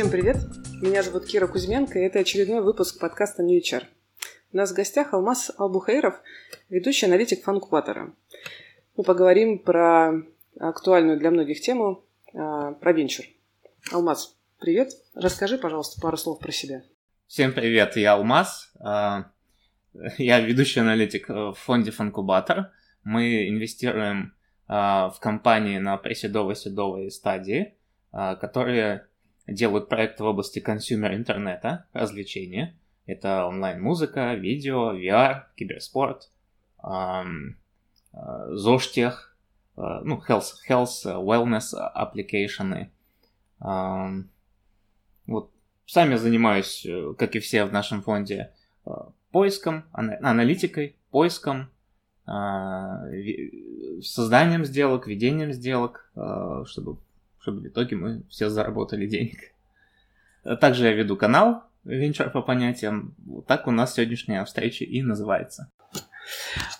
Всем привет! Меня зовут Кира Кузьменко, и это очередной выпуск подкаста New HR. У нас в гостях Алмаз Албухаиров, ведущий аналитик фанкубатора. Мы поговорим про актуальную для многих тему, а, про венчур. Алмаз, привет! Расскажи, пожалуйста, пару слов про себя. Всем привет, я Алмаз. А, я ведущий аналитик в фонде Фанкубатор. Мы инвестируем а, в компании на преседовой-седовой стадии, которые делают проекты в области consumer интернета, развлечения. Это онлайн-музыка, видео, VR, киберспорт, эм, э, ЗОЖ- tech, э, ну, health, health, wellness application ы. Эм, вот сами занимаюсь, э, как и все в нашем фонде, э, поиском, аналитикой, поиском, э, созданием сделок, ведением сделок, чтобы чтобы в итоге мы все заработали денег. Также я веду канал Венчур по понятиям. Вот так у нас сегодняшняя встреча и называется.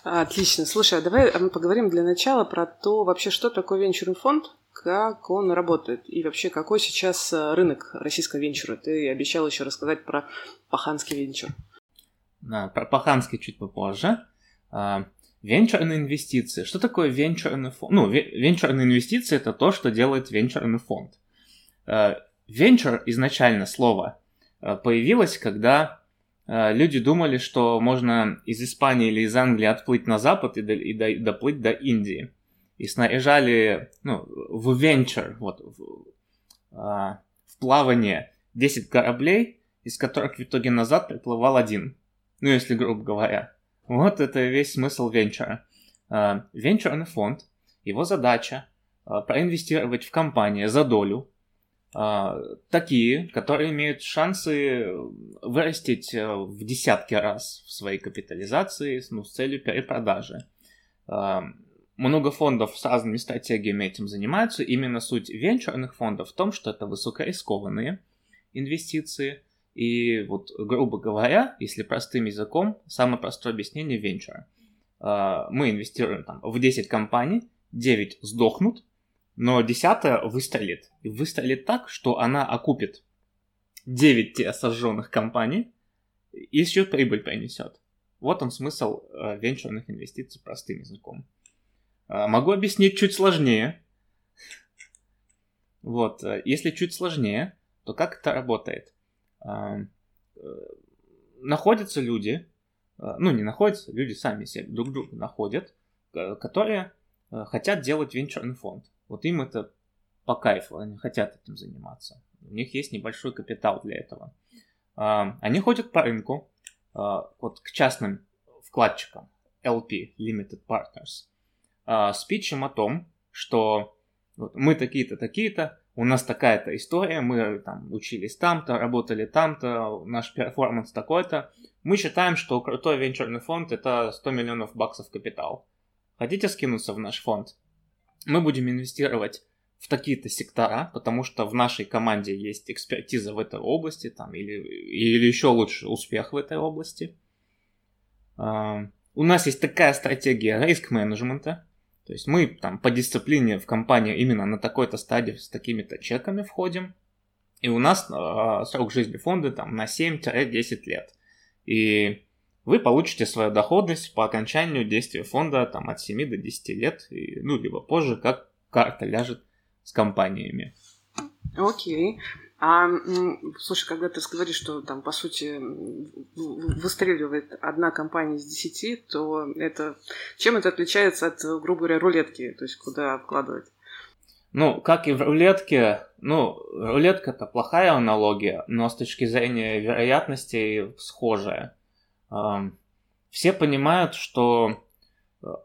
Отлично. Слушай, а давай мы поговорим для начала про то, вообще, что такое венчурный фонд, как он работает и вообще какой сейчас э, рынок российского венчура. Ты обещал еще рассказать про паханский венчур. Да, про паханский чуть попозже. Венчурные инвестиции. Что такое венчурный фонд? Ну, венчурные инвестиции это то, что делает венчурный фонд. Э, венчур изначально слово э, появилось, когда э, люди думали, что можно из Испании или из Англии отплыть на запад и, до, и, до, и доплыть до Индии. И снаряжали ну, в венчур, вот, в, в плавание 10 кораблей, из которых в итоге назад приплывал один. Ну, если грубо говоря. Вот это весь смысл венчура. А, венчурный фонд, его задача а, проинвестировать в компании за долю, а, такие, которые имеют шансы вырастить в десятки раз в своей капитализации ну, с целью перепродажи. Много фондов с разными стратегиями этим занимаются. Именно суть венчурных фондов в том, что это высокорискованные инвестиции – и вот, грубо говоря, если простым языком, самое простое объяснение венчура. А, мы инвестируем там, в 10 компаний, 9 сдохнут, но 10 выстрелит. И выстрелит так, что она окупит 9 те сожженных компаний и еще прибыль принесет. Вот он смысл э, венчурных инвестиций простым языком. Э, могу объяснить чуть сложнее. Вот, э, если чуть сложнее, то как это работает? Э, находятся люди, э, ну не находятся, люди сами себе друг друга находят, которые э, хотят делать венчурный фонд. Вот им это по кайфу, они хотят этим заниматься. У них есть небольшой капитал для этого. Они ходят по рынку, вот к частным вкладчикам, LP, Limited Partners, с питчем о том, что вот мы такие-то, такие-то, у нас такая-то история, мы там учились там-то, работали там-то, наш перформанс такой-то. Мы считаем, что крутой венчурный фонд это 100 миллионов баксов капитал. Хотите скинуться в наш фонд? Мы будем инвестировать в такие-то сектора, потому что в нашей команде есть экспертиза в этой области, там, или, или еще лучше успех в этой области. Uh, у нас есть такая стратегия риск-менеджмента, то есть мы там по дисциплине в компанию именно на такой-то стадии с такими-то чеками входим. И у нас э, срок жизни фонда там на 7-10 лет. И вы получите свою доходность по окончанию действия фонда там от 7 до 10 лет, и, ну, либо позже, как карта ляжет с компаниями. Окей. Okay. А, слушай, когда ты говоришь, что там, по сути, выстреливает одна компания из десяти, то это... Чем это отличается от, грубо говоря, рулетки? То есть, куда вкладывать? Ну, как и в рулетке, ну, рулетка это плохая аналогия, но с точки зрения вероятностей схожая. Все понимают, что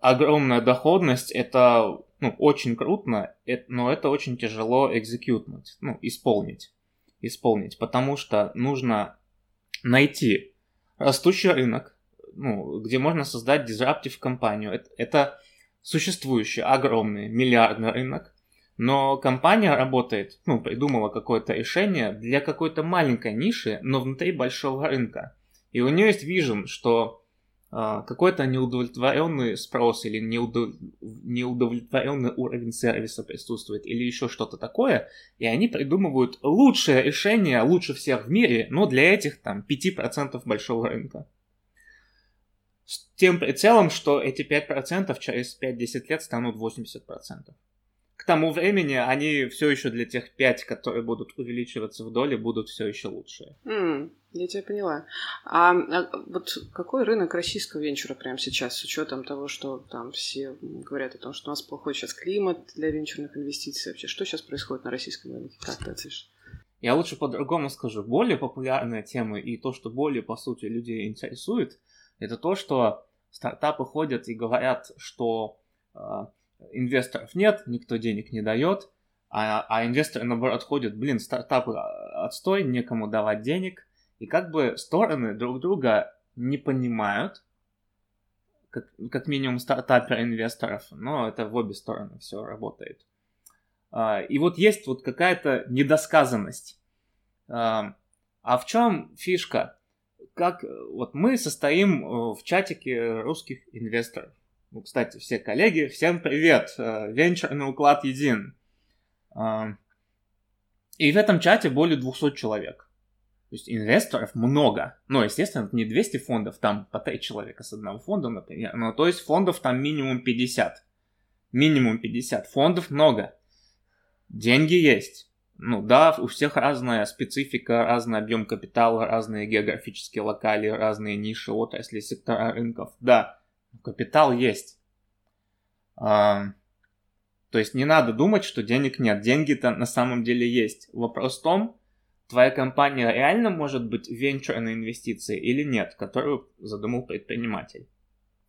огромная доходность это ну, очень круто, но это очень тяжело экзекьютнуть, ну, исполнить исполнить, потому что нужно найти растущий рынок, ну, где можно создать дизраптив компанию. Это, это существующий огромный миллиардный рынок, но компания работает, ну, придумала какое-то решение для какой-то маленькой ниши, но внутри большого рынка. И у нее есть вижен, что какой-то неудовлетворенный спрос или неудовлетворенный уровень сервиса присутствует или еще что-то такое, и они придумывают лучшее решение, лучше всех в мире, но для этих там 5% большого рынка. С тем прицелом, что эти 5% через 5-10 лет станут 80% тому времени они все еще для тех пять, которые будут увеличиваться в доле, будут все еще лучшие. Mm, я тебя поняла. А, а вот какой рынок российского венчура прямо сейчас, с учетом того, что там все говорят о том, что у нас плохой сейчас климат для венчурных инвестиций вообще? Что сейчас происходит на российском рынке? Как ты оценишь? Я лучше по-другому скажу. Более популярная тема и то, что более, по сути, людей интересует, это то, что стартапы ходят и говорят, что а, инвесторов нет, никто денег не дает, а, а инвесторы, наоборот, ходят, блин, стартапы а, отстой, некому давать денег, и как бы стороны друг друга не понимают, как, как минимум стартапер инвесторов, но это в обе стороны все работает. А, и вот есть вот какая-то недосказанность. А в чем фишка? Как вот мы состоим э, в чатике русских инвесторов. Ну, кстати, все коллеги, всем привет! Э, венчурный уклад един. А, и в этом чате более 200 человек. То есть инвесторов много. Но, естественно, не 200 фондов, там по 3 человека с одного фонда, например. Но то есть фондов там минимум 50. Минимум 50. Фондов много. Деньги есть. Ну да, у всех разная специфика, разный объем капитала, разные географические локали, разные ниши, отрасли, сектора рынков. Да, Капитал есть. А, то есть не надо думать, что денег нет. Деньги-то на самом деле есть. Вопрос в том, твоя компания реально может быть венчурной инвестицией или нет, которую задумал предприниматель.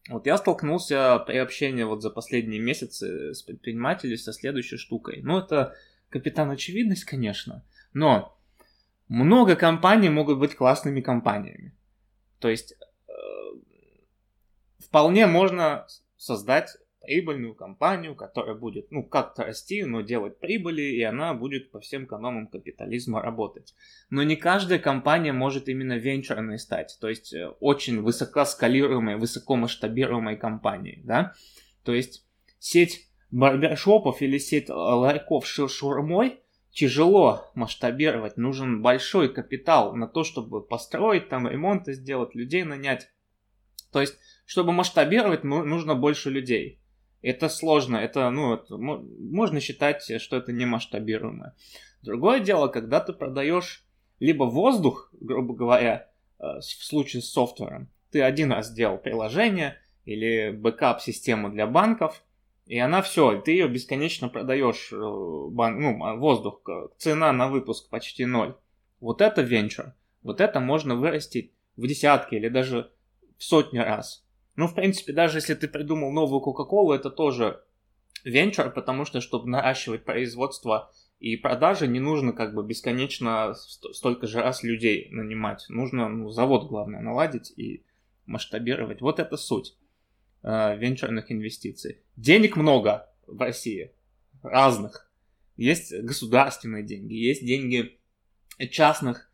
Вот я столкнулся при общении вот за последние месяцы с предпринимателями со следующей штукой. Ну, это капитан очевидность, конечно, но много компаний могут быть классными компаниями. То есть вполне можно создать прибыльную компанию, которая будет, ну, как-то расти, но делать прибыли, и она будет по всем канонам капитализма работать. Но не каждая компания может именно венчурной стать, то есть э, очень высоко скалируемой, высоко масштабируемой компанией, да. То есть сеть барбершопов или сеть ларьков с шурмой тяжело масштабировать, нужен большой капитал на то, чтобы построить там ремонты сделать, людей нанять. То есть чтобы масштабировать, ну, нужно больше людей. Это сложно, это, ну, это, можно считать, что это не масштабируемое. Другое дело, когда ты продаешь либо воздух, грубо говоря, э, в случае с софтвером, ты один раз сделал приложение или бэкап-систему для банков, и она все, ты ее бесконечно продаешь, э, бан, ну, а воздух, цена на выпуск почти ноль. Вот это венчур. Вот это можно вырастить в десятки или даже в сотни раз. Ну, в принципе, даже если ты придумал новую Кока-Колу, это тоже венчур, потому что, чтобы наращивать производство и продажи, не нужно как бы бесконечно столько же раз людей нанимать. Нужно ну, завод, главное, наладить и масштабировать. Вот это суть э, венчурных инвестиций. Денег много в России, разных. Есть государственные деньги, есть деньги частных,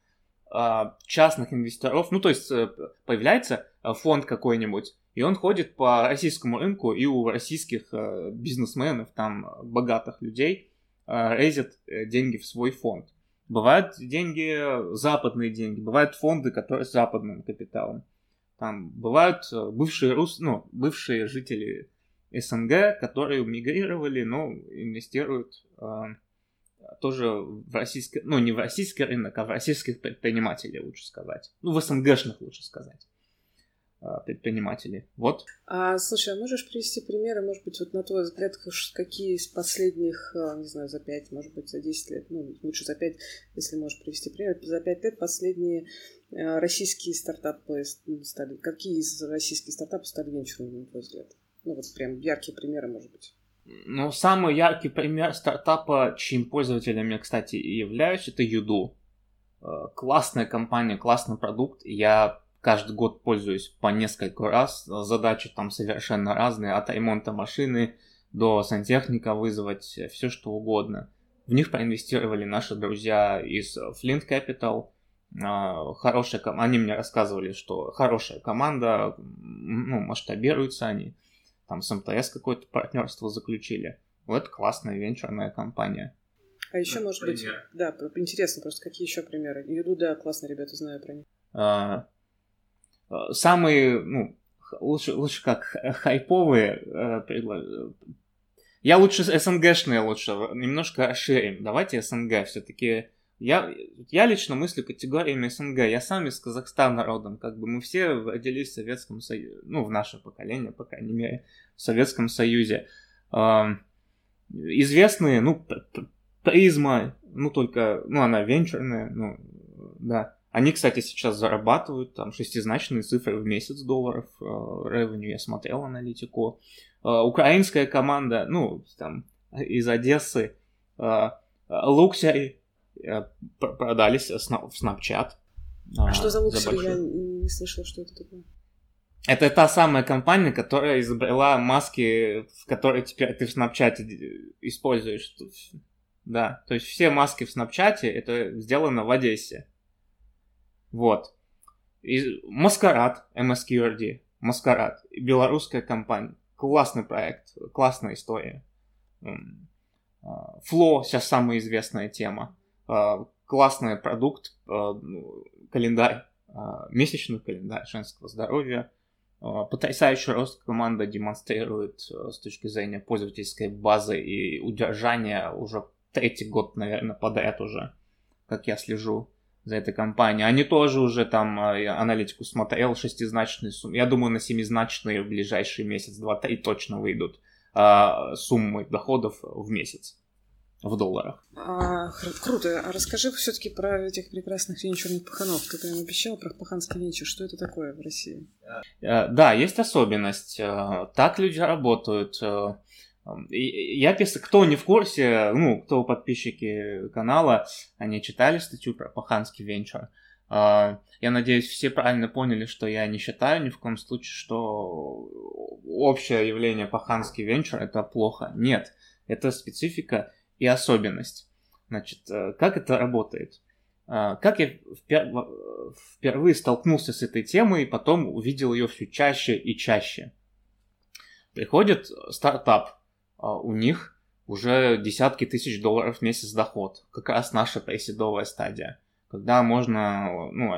э, частных инвесторов. Ну, то есть э, появляется э, фонд какой-нибудь, и он ходит по российскому рынку, и у российских э, бизнесменов, там, богатых людей, э, рейзят э, деньги в свой фонд. Бывают деньги, западные деньги, бывают фонды, которые с западным капиталом. Там бывают бывшие, рус... ну, бывшие жители СНГ, которые мигрировали, но инвестируют э, тоже в российский, ну не в российский рынок, а в российских предпринимателей, лучше сказать. Ну, в СНГшных, лучше сказать. А, предпринимателей. Вот. А, слушай, а можешь привести примеры, может быть, вот на твой взгляд, какие из последних, а, не знаю, за 5, может быть, за 10 лет, ну, лучше за 5, если можешь привести пример, за 5 лет последние а, российские стартапы стали, какие из российских стартапов стали венчурными, на твой взгляд? Ну, вот прям яркие примеры, может быть. Ну, самый яркий пример стартапа, чьим пользователем я, кстати, и являюсь, это Юду. Классная компания, классный продукт. Я каждый год пользуюсь по несколько раз. Задачи там совершенно разные, от ремонта машины до сантехника вызвать, все что угодно. В них проинвестировали наши друзья из Flint Capital. а, хорошая команда, они мне рассказывали, что хорошая команда, ну, масштабируются они, там с МТС какое-то партнерство заключили. Вот классная венчурная компания. А еще, может пример. быть, да, интересно просто, какие еще примеры? Юду, да, классные ребята, знаю про них. А самые, ну, лучше, лучше как хайповые э, Я лучше СНГшные лучше, немножко расширим. Давайте СНГ все-таки я, я лично мыслю категориями СНГ. Я сам из Казахстана родом. Как бы мы все родились в Советском Союзе. Ну, в наше поколение, по крайней мере, в Советском Союзе. Э, известные, ну, Призма, ну, только, ну, она венчурная, ну, да. Они, кстати, сейчас зарабатывают там шестизначные цифры в месяц долларов. Ревеню я смотрел аналитику. Uh, украинская команда, ну, там, из Одессы. Луксери Э, продались в Snapchat. А, что за луксури? Я не слышала, что это такое. Это та самая компания, которая изобрела маски, в которые теперь ты в Snapchat используешь. Да, то есть все маски в Snapchat это сделано в Одессе. Вот. И Маскарад, MSQRD, Маскарад, белорусская компания. Классный проект, классная история. Фло сейчас самая известная тема. А, классный продукт, а, ну, календарь, а, месячный календарь женского здоровья. Потрясающий рост команда демонстрирует с точки зрения пользовательской базы и удержания уже третий год, наверное, подряд уже, как я слежу за этой компанией. Они тоже уже там аналитику смотрел, шестизначные суммы. Я думаю, на семизначные в ближайший месяц, два-три точно выйдут суммы доходов в месяц в долларах. А, круто. А расскажи все-таки про этих прекрасных венчурных паханов. Ты прям обещал про паханский венчур. Что это такое в России? Э, да, есть особенность. Э, так люди работают. Я писал, кто не в курсе, ну, кто подписчики канала, они читали статью про паханский венчур. Я надеюсь, все правильно поняли, что я не считаю ни в коем случае, что общее явление паханский венчур это плохо. Нет, это специфика и особенность. Значит, э, как это работает? А, как я впервые столкнулся с этой темой и потом увидел ее все чаще и чаще. Приходит стартап, а, у них уже десятки тысяч долларов в месяц доход. Как раз наша преседовая стадия. Когда можно, ну,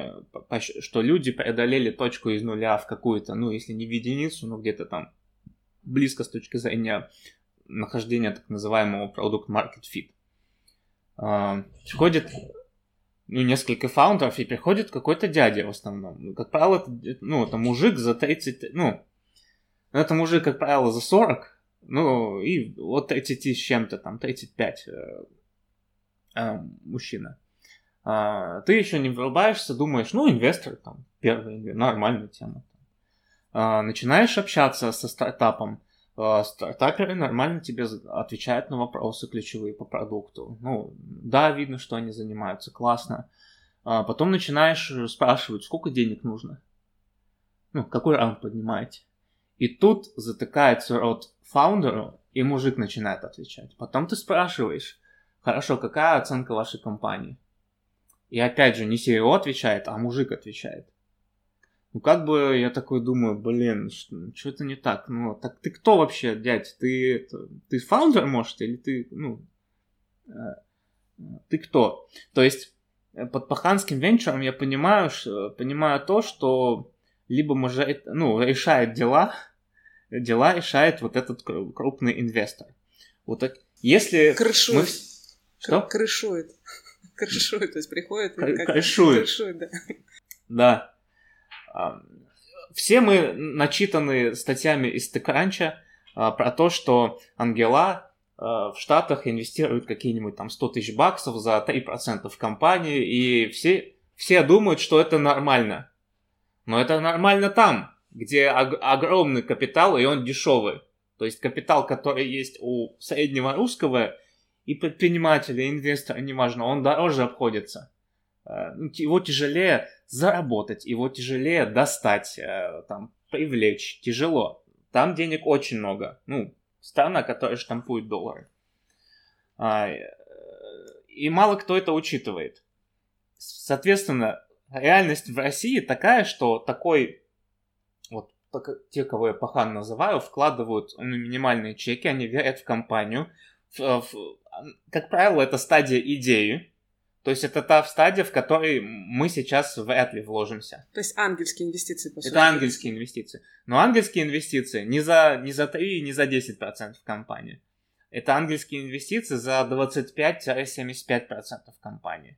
э, что люди преодолели точку из нуля в какую-то, ну, если не в единицу, но где-то там близко с точки зрения нахождения так называемого продукт market fit. Приходит ну, несколько фаундеров, и приходит какой-то дядя в основном. Как правило, это, ну, это мужик за 30, ну, это мужик, как правило, за 40, ну, и вот 30 с чем-то, там, 35 э, э, мужчина. А, ты еще не врубаешься, думаешь, ну, инвестор, там, первый, нормальная тема. А, начинаешь общаться со стартапом, а, стартаперы нормально тебе отвечают на вопросы ключевые по продукту. Ну, да, видно, что они занимаются, классно. Потом начинаешь спрашивать, сколько денег нужно. Ну, какой раунд поднимаете. И тут затыкается рот фаундеру, и мужик начинает отвечать. Потом ты спрашиваешь, хорошо, какая оценка вашей компании? И опять же, не CEO отвечает, а мужик отвечает. Ну, как бы я такой думаю, блин, что-то не так. Ну, так ты кто вообще, дядь? Ты, ты фаундер, может, или ты, ну, э, ты кто? То есть э, под паханским венчуром я понимаю, что, понимаю то, что либо может, ну, решает дела, дела решает вот этот крупный инвестор. Вот так, если крышует. Мы... Что? Крышует. Крышует, то есть приходит... Крышует. Крышует, да. Да. Все мы начитаны статьями из TechCrunch а, про то, что ангела а, в Штатах инвестируют какие-нибудь там 100 тысяч баксов за 3% в компании, и все, все думают, что это нормально. Но это нормально там, где ог- огромный капитал, и он дешевый. То есть капитал, который есть у среднего русского и предпринимателя, и инвестора, неважно, он дороже обходится. А, ну, его тяжелее заработать, его тяжелее достать, э, там, привлечь, тяжело. Там денег очень много. Ну, страна, которая штампует доллары. А, э, и мало кто это учитывает. Соответственно, реальность в России такая, что такой, вот те, кого я пахан называю, вкладывают ну, минимальные чеки, они верят в компанию. В, в, как правило, это стадия идеи, то есть это та стадия, в которой мы сейчас вряд ли вложимся. То есть ангельские инвестиции, по сути. Это ангельские инвестиции. Но ангельские инвестиции не за, не за 3, не за 10% в компании. Это ангельские инвестиции за 25-75% в компании.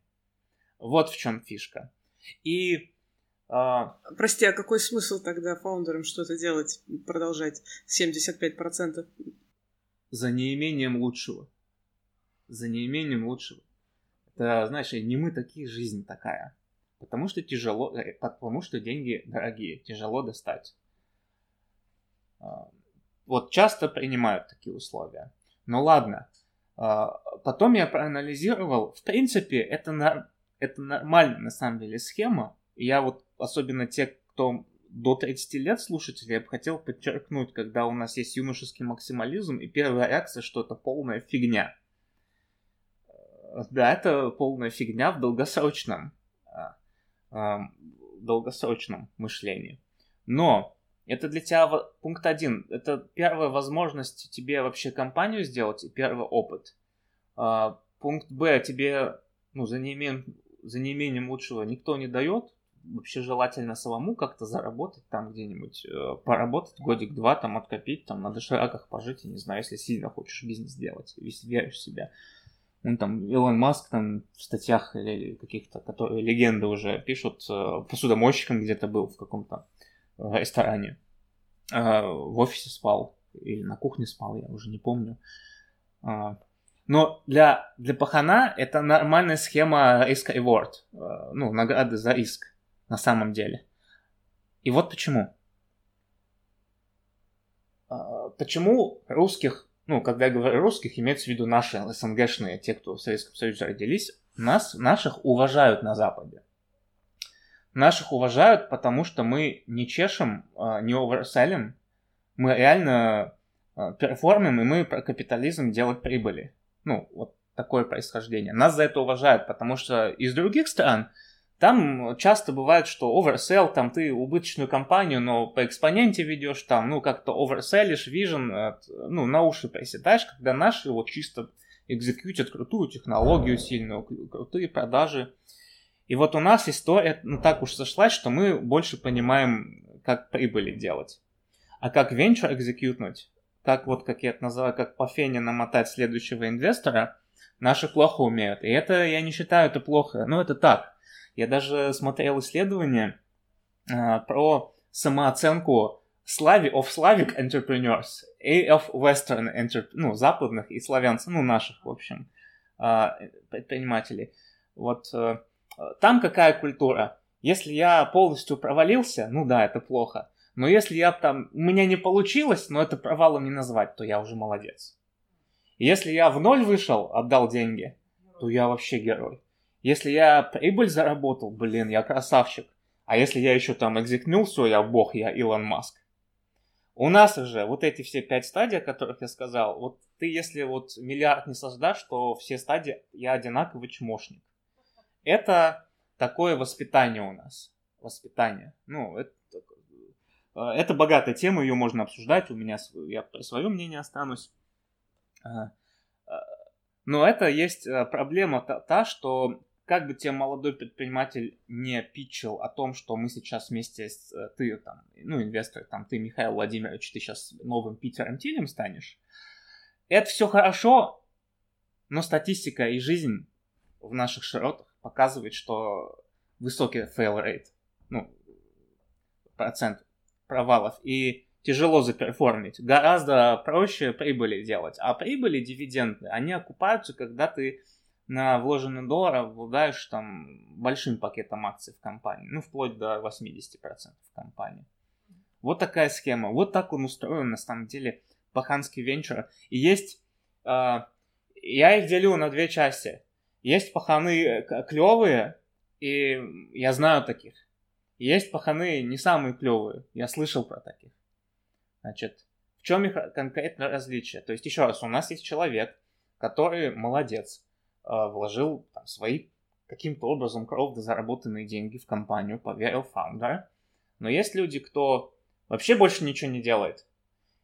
Вот в чем фишка. И а... Прости, а какой смысл тогда фаундерам что-то делать, продолжать 75%? За неимением лучшего. За неимением лучшего это, знаешь, не мы такие, жизнь такая. Потому что тяжело, э, потому что деньги дорогие, тяжело достать. А, вот часто принимают такие условия. Ну ладно. А, потом я проанализировал. В принципе, это, это нормальная на самом деле схема. Я вот, особенно те, кто до 30 лет слушателей, я бы хотел подчеркнуть, когда у нас есть юношеский максимализм, и первая реакция, что это полная фигня да, это полная фигня в долгосрочном, а, долгосрочном мышлении. Но это для тебя пункт один. Это первая возможность тебе вообще компанию сделать и первый опыт. А, пункт Б тебе ну, за, неимением, за неимением лучшего никто не дает. Вообще желательно самому как-то заработать там где-нибудь, э, поработать годик-два, там откопить, там на дошираках пожить, я не знаю, если сильно хочешь бизнес делать, если веришь в себя. Ну, там, Илон Маск там в статьях или каких-то, которые легенды уже пишут, э, посудомойщиком где-то был в каком-то э, ресторане. В офисе спал или на кухне спал, я уже не помню. Но для, для пахана это нормальная схема risk-reward, ну, награды за риск на самом деле. И вот почему. Почему русских ну, когда я говорю русских, имеется в виду наши СНГшные, те, кто в Советском Союзе родились, нас, наших уважают на Западе. Наших уважают, потому что мы не чешем, а, не оверселим, мы реально а, перформим, и мы про капитализм делать прибыли. Ну, вот такое происхождение. Нас за это уважают, потому что из других стран там часто бывает, что oversell, там ты убыточную компанию, но по экспоненте ведешь, там, ну, как-то oversellишь, vision, ну, на уши приседаешь, когда наши вот чисто экзекьютят крутую технологию сильную, крутые продажи. И вот у нас история, ну, так уж сошлась, что мы больше понимаем, как прибыли делать. А как венчур экзекьютнуть, как вот, как я это называю, как по фене намотать следующего инвестора, наши плохо умеют. И это, я не считаю это плохо, но это так я даже смотрел исследование э, про самооценку Slavi of Slavic entrepreneurs и of Western entrepreneurs, ну, западных и славянцев, ну, наших, в общем, э, предпринимателей. Вот э, там какая культура? Если я полностью провалился, ну да, это плохо. Но если я там, у меня не получилось, но это провалом не назвать, то я уже молодец. Если я в ноль вышел, отдал деньги, то я вообще герой. Если я прибыль заработал, блин, я красавчик. А если я еще там экзекнул все, я бог, я Илон Маск. У нас уже вот эти все пять стадий, о которых я сказал, вот ты если вот миллиард не создашь, то все стадии я одинаковый чмошник. Это такое воспитание у нас. Воспитание. Ну, это, это богатая тема, ее можно обсуждать. У меня я свое мнение останусь. А, а, но это есть э, проблема та, что как бы тебе молодой предприниматель не питчил о том, что мы сейчас вместе с э, ты там, ну, инвестор, там, ты, Михаил Владимирович, ты сейчас новым Питером Тилем станешь, это все хорошо, но статистика и жизнь в наших широтах показывает, что высокий fail rate, ну, процент провалов, и тяжело заперформить. Гораздо проще прибыли делать. А прибыли, дивиденды, они окупаются, когда ты на вложенный доллар обладаешь там большим пакетом акций в компании, ну, вплоть до 80% в компании. Вот такая схема. Вот так он устроен, на самом деле, паханский венчур. И есть... Э, я их делю на две части. Есть паханы э, клевые, и я знаю таких. Есть паханы не самые клевые. Я слышал про таких. Значит, в чем их конкретно различие? То есть, еще раз, у нас есть человек, который молодец, Э, вложил там, свои каким-то образом кровно заработанные деньги в компанию, поверил фаундер. Но есть люди, кто вообще больше ничего не делает.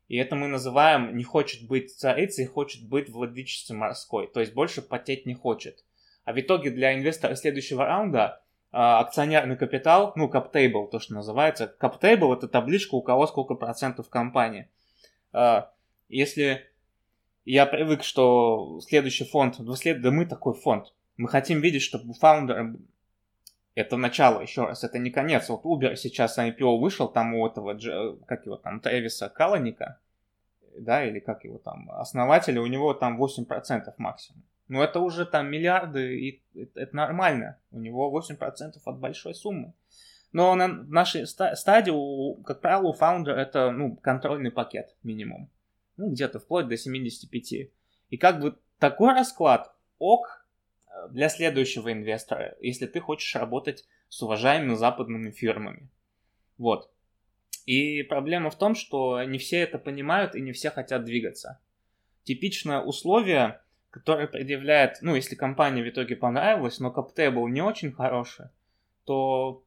И это мы называем не хочет быть царицей, хочет быть владычицей морской. То есть больше потеть не хочет. А в итоге для инвестора следующего раунда акционерный капитал, ну, cap-table, то, что называется. Cap-table – это табличка, у кого сколько процентов компании. А, если я привык, что следующий фонд, ну, след... да мы такой фонд, мы хотим видеть, чтобы у фаундера это начало, еще раз, это не конец. Вот Uber сейчас IPO вышел, там у этого, как его там, Трэвиса Каланика, да, или как его там, основателя, у него там 8% максимум. Ну, это уже там миллиарды, и это, это нормально. У него 8% от большой суммы. Но на нашей стадии, как правило, у фаундера это, ну, контрольный пакет минимум. Ну, где-то вплоть до 75. И как бы такой расклад ок э, для следующего инвестора, если ты хочешь работать с уважаемыми западными фирмами. Вот. И проблема в том, что не все это понимают и не все хотят двигаться. Типичное условие который предъявляет, ну, если компания в итоге понравилась, но каптейбл не очень хороший, то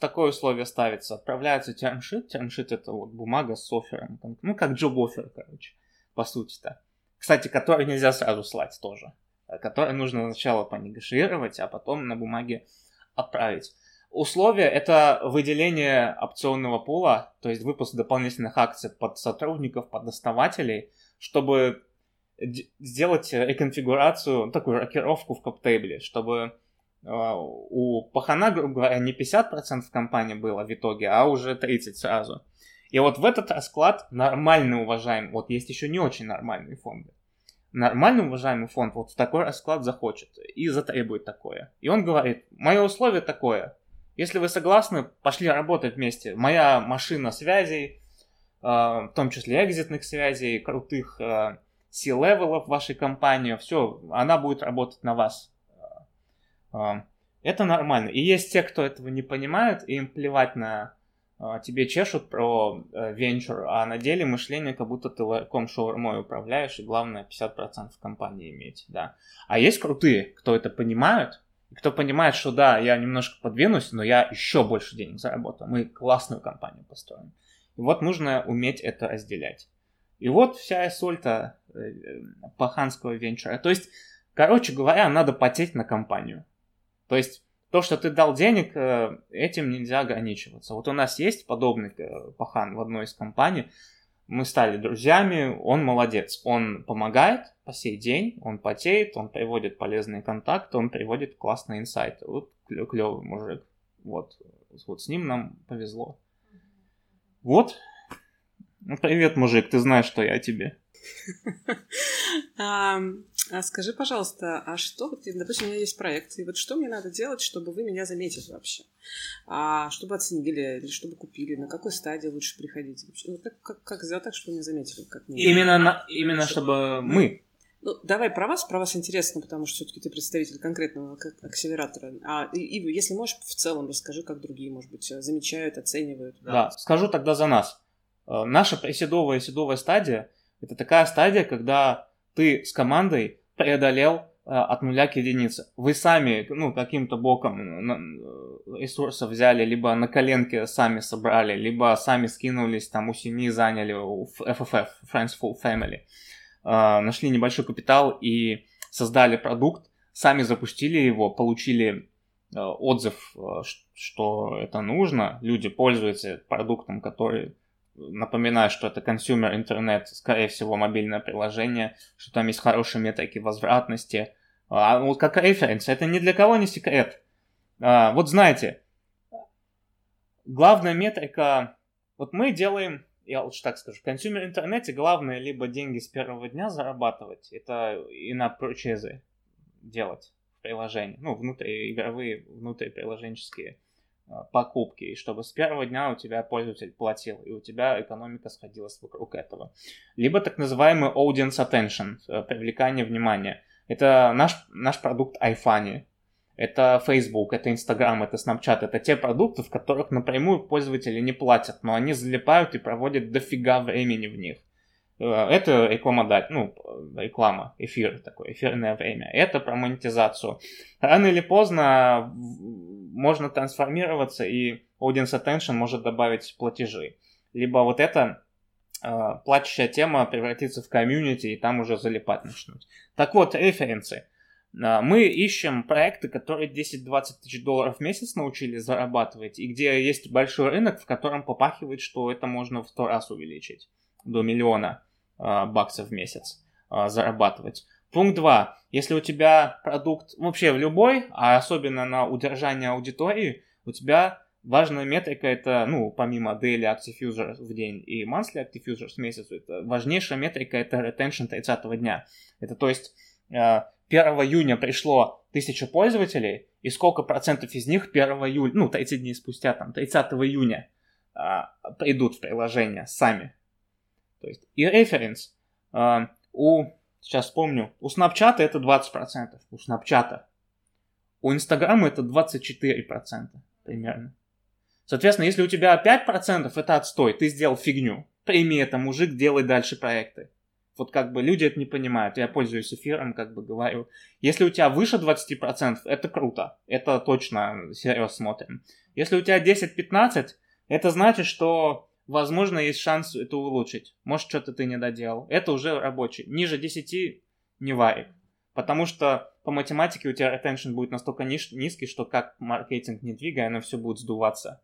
такое условие ставится. Отправляется термшит. Термшит это вот бумага с оффером. Ну, как джоб оффер, короче, по сути-то. Кстати, который нельзя сразу слать тоже. Э, который нужно сначала понегашировать, а потом на бумаге отправить. Условие – это выделение опционного пула, то есть выпуск дополнительных акций под сотрудников, под основателей, чтобы сделать реконфигурацию, такую рокировку в коптейбле, чтобы а, у пахана, грубо говоря, не 50% компании было в итоге, а уже 30 сразу. И вот в этот расклад нормальный уважаемый, вот есть еще не очень нормальные фонды. Нормальный уважаемый фонд вот в такой расклад захочет и затребует такое. И он говорит, мое условие такое, если вы согласны, пошли работать вместе. Моя машина связей, а, в том числе exit ных связей, крутых а, C-level ов вашей компании, все, она будет работать на вас. А, это нормально. И есть те, кто этого не понимают, и им плевать на тебе чешут про венчур, а на деле мышление, как будто ты ларьком шаурмой управляешь, и главное 50% компании иметь, да. А есть крутые, кто это понимают, кто понимает, что да, я немножко подвинусь, но я еще больше денег заработаю, мы классную компанию построим. И вот нужно уметь это разделять. И вот вся соль-то э, паханского венчура. То есть, короче говоря, надо потеть на компанию. То есть, то, что ты дал денег, э, этим нельзя ограничиваться. Вот у нас есть подобный э, пахан в одной из компаний. Мы стали друзьями, он молодец. Он помогает по сей день, он потеет, он приводит полезные контакты, он приводит классные инсайты. Вот клевый мужик. Вот, вот с ним нам повезло. Вот, ну, привет, мужик, ты знаешь, что я тебе. А, а скажи, пожалуйста, а что, допустим, у меня есть проект, и вот что мне надо делать, чтобы вы меня заметили вообще? А чтобы оценили, или чтобы купили, на какой стадии лучше приходить? Ну, как, как, как сделать так, чтобы меня заметили? Как мне? Именно, на, именно чтобы мы. Ну, давай про вас, про вас интересно, потому что все-таки ты представитель конкретного акселератора. А и, и если можешь, в целом расскажи, как другие, может быть, замечают, оценивают. Да, да скажу тогда за нас. Э, наша преседовая и седовая стадия – это такая стадия, когда ты с командой преодолел э, от нуля к единице. Вы сами, ну, каким-то боком э, ресурсов взяли, либо на коленке сами собрали, либо сами скинулись, там, у семьи заняли, у FFF, Friends Full Family, нашли небольшой капитал и создали продукт, сами запустили его, получили отзыв, что это нужно, люди пользуются продуктом, который Напоминаю, что это consumer интернет, скорее всего, мобильное приложение, что там есть хорошие метрики возвратности. А вот как референс, это ни для кого не секрет. А, вот знаете, главная метрика, вот мы делаем, я лучше так скажу, в consumer интернете главное либо деньги с первого дня зарабатывать, это и in-app purchase ы делать в приложении, ну, внутриигровые, внутриприложенческие Э, покупки, и чтобы с первого дня у тебя пользователь платил, и у тебя экономика сходилась вокруг этого. Либо так называемый audience attention, э, привлекание внимания. Это наш, наш продукт iFunny, это Facebook, это Instagram, это Snapchat, это те продукты, в которых напрямую пользователи не платят, но они залипают и проводят дофига времени в них. Э, это рекламодатель, ну, реклама, эфир такое, эфирное время. Это про монетизацию. Рано или поздно можно трансформироваться, и audience attention может добавить платежи. Либо вот это э, плачущая тема превратится в комьюнити, и там уже залипать начнут. Так вот, референсы. Э, мы ищем проекты, которые 10-20 тысяч долларов в месяц научились зарабатывать, и где есть большой рынок, в котором попахивает, что это можно в сто раз увеличить до миллиона э, баксов в месяц э, зарабатывать. Пункт 2. Если у тебя продукт вообще в любой, а особенно на удержание аудитории, у тебя важная метрика это, ну, помимо daily active users в день и monthly active users в месяц, это важнейшая метрика это retention 30 дня. Это то есть 1 э, июня пришло 1000 пользователей, и сколько процентов из них 1 июля, ну, 30 дней спустя, там, 30 июня а, придут в приложение сами. То есть, и референс а, у Сейчас вспомню. У Snapchat это 20%. У Snapchat. У Инстаграма это 24% примерно. Соответственно, если у тебя 5% это отстой, ты сделал фигню. Прими это, мужик, делай дальше проекты. Вот как бы люди это не понимают. Я пользуюсь эфиром, как бы говорю. Если у тебя выше 20%, это круто. Это точно серьезно смотрим. Если у тебя 10-15, это значит, что возможно, есть шанс это улучшить. Может, что-то ты не доделал. Это уже рабочий. Ниже 10 не варит. Потому что по математике у тебя retention будет настолько ниш- низкий, что как маркетинг не двигая, оно все будет сдуваться.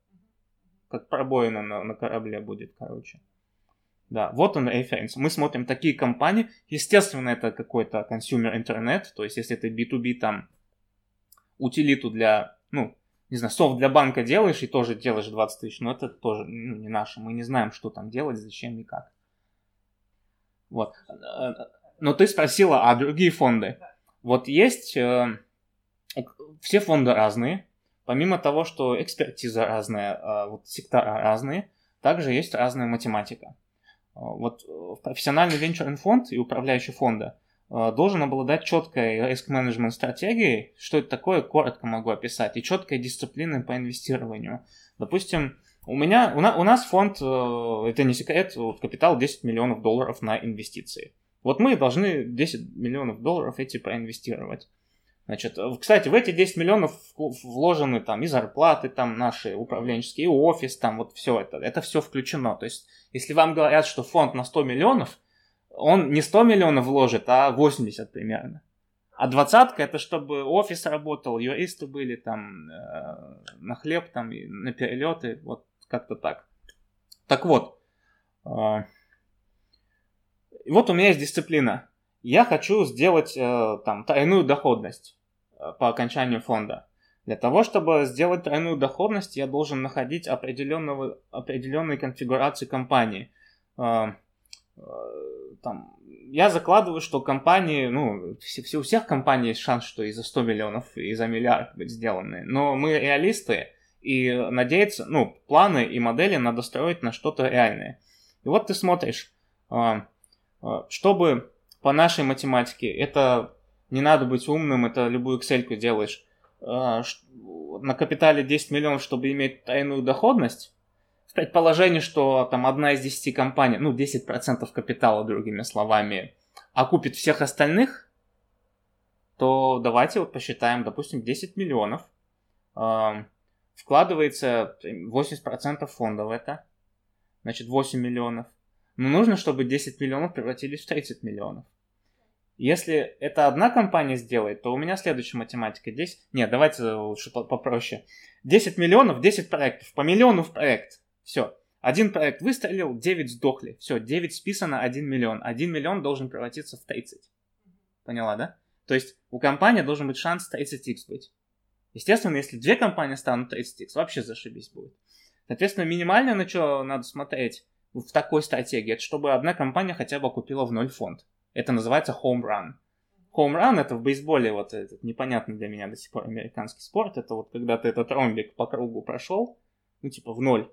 Как пробоина на, на корабле будет, короче. Да, вот он референс. Мы смотрим такие компании. Естественно, это какой-то consumer интернет. То есть, если это B2B, там, утилиту для, ну, не знаю, софт для банка делаешь и тоже делаешь 20 тысяч, но это тоже ну, не наше. Мы не знаем, что там делать, зачем и как. Вот. Но ты спросила, а другие фонды? Вот есть... Э, все фонды разные. Помимо того, что экспертиза разная, э, вот сектора разные, также есть разная математика. Э, вот профессиональный венчурный фонд и управляющий фонда Э, должен обладать четкой риск-менеджмент стратегией. Что это такое, коротко могу описать. И четкой дисциплиной по инвестированию. Допустим, у меня, у, на, у нас фонд, э, это не секрет, капитал 10 миллионов долларов на инвестиции. Вот мы должны 10 миллионов долларов эти проинвестировать. Значит, кстати, в эти 10 миллионов вложены там и зарплаты там наши управленческие, и офис, там вот все это, это все включено. То есть, если вам говорят, что фонд на 100 миллионов, он не 100 миллионов вложит, а 80 примерно. А двадцатка это чтобы офис работал, юристы были там э, на хлеб там и на перелеты, вот как-то так. Так вот, э, вот у меня есть дисциплина. Я хочу сделать э, там тройную доходность э, по окончанию фонда. Для того, чтобы сделать тройную доходность, я должен находить определенного, определенные конфигурации компании. Э, там, я закладываю, что компании, ну, все, все, у всех компаний есть шанс, что и за 100 миллионов, и за миллиард быть сделаны. Но мы реалисты, и надеяться, ну, планы и модели надо строить на что-то реальное. И вот ты смотришь, а, а, чтобы по нашей математике, это не надо быть умным, это любую Excel делаешь, на капитале 10 миллионов, чтобы иметь тайную доходность, в предположении, что там одна из десяти компаний, ну 10% капитала, другими словами, окупит всех остальных, то давайте вот посчитаем, допустим, 10 миллионов. Э, вкладывается 80% фонда в это. Значит, 8 миллионов. Но нужно, чтобы 10 миллионов превратились в 30 миллионов. Если это одна компания сделает, то у меня следующая математика. 10... Нет, давайте лучше попроще. 10 миллионов, 10 проектов. По миллиону в проект. Все. Один проект выстрелил, 9 сдохли. Все, 9 списано, 1 миллион. 1 миллион должен превратиться в 30. Поняла, да? То есть у компании должен быть шанс 30x быть. Естественно, если две компании станут 30x, вообще зашибись будет. Соответственно, минимально на что надо смотреть в такой стратегии, это чтобы одна компания хотя бы купила в ноль фонд. Это называется home run. Home run это в бейсболе вот этот непонятный для меня до сих пор американский спорт. Это вот когда ты этот ромбик по кругу прошел, ну типа в ноль,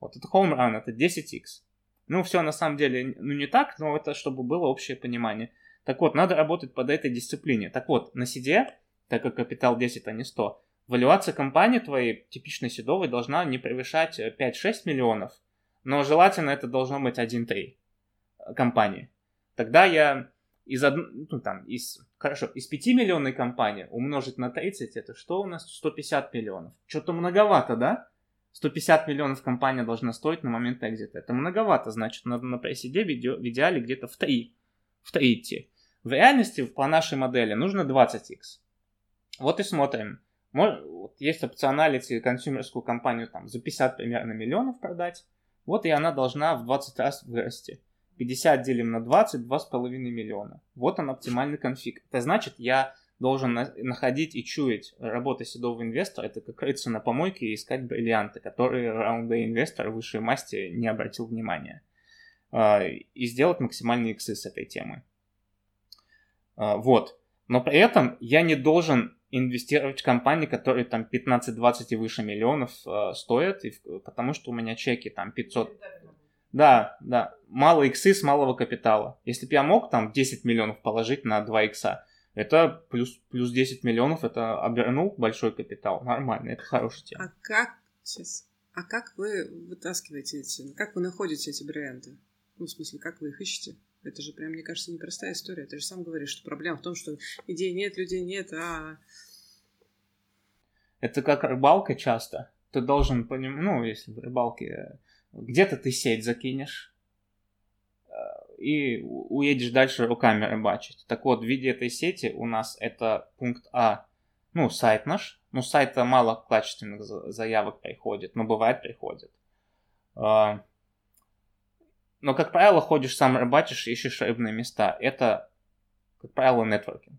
вот это home run, это 10x. Ну, все на самом деле, ну не так, но это чтобы было общее понимание. Так вот, надо работать под этой дисциплине. Так вот, на сиде, так как капитал 10, а не 100, валюация компании твоей, типичной седовой, должна не превышать 5-6 миллионов, но желательно это должно быть 1-3. компании. Тогда я из, од... ну, там, из, хорошо, из 5 миллионной компании умножить на 30, это что у нас? 150 миллионов. Что-то многовато, да? 150 миллионов компания должна стоить на момент экзита. Это многовато, значит, надо на пресс-иде в идеале где-то в 3, в 3 идти. В реальности по нашей модели нужно 20x. Вот и смотрим. Есть опционалить консюмерскую компанию там за 50 примерно миллионов продать. Вот и она должна в 20 раз вырасти. 50 делим на 20, 2,5 миллиона. Вот он оптимальный конфиг. Это значит, я должен на- находить и чуять работы седого инвестора. Это как рыться на помойке и искать бриллианты, которые раунды инвестор высшей масти не обратил внимания. А, и сделать максимальные иксы с этой темы. А, вот. Но при этом я не должен инвестировать в компании, которые там 15-20 и выше миллионов э, стоят, и, потому что у меня чеки там 500... Да, да. Мало иксы с малого капитала. Если бы я мог там 10 миллионов положить на 2 икса, это плюс, плюс 10 миллионов, это обернул большой капитал. Нормально, это хорошая тема. А как, сейчас, а как вы вытаскиваете эти, как вы находите эти бренды? Ну, в смысле, как вы их ищете? Это же прям, мне кажется, непростая история. Ты же сам говоришь, что проблема в том, что идей нет, людей нет, а... Это как рыбалка часто. Ты должен понимать, ну, если в рыбалке где-то ты сеть закинешь и уедешь дальше руками рыбачить. Так вот, в виде этой сети у нас это пункт А, ну, сайт наш. Ну, сайта мало качественных заявок приходит, но бывает приходит. А, но, как правило, ходишь сам рыбачишь, ищешь рыбные места. Это, как правило, нетворкинг.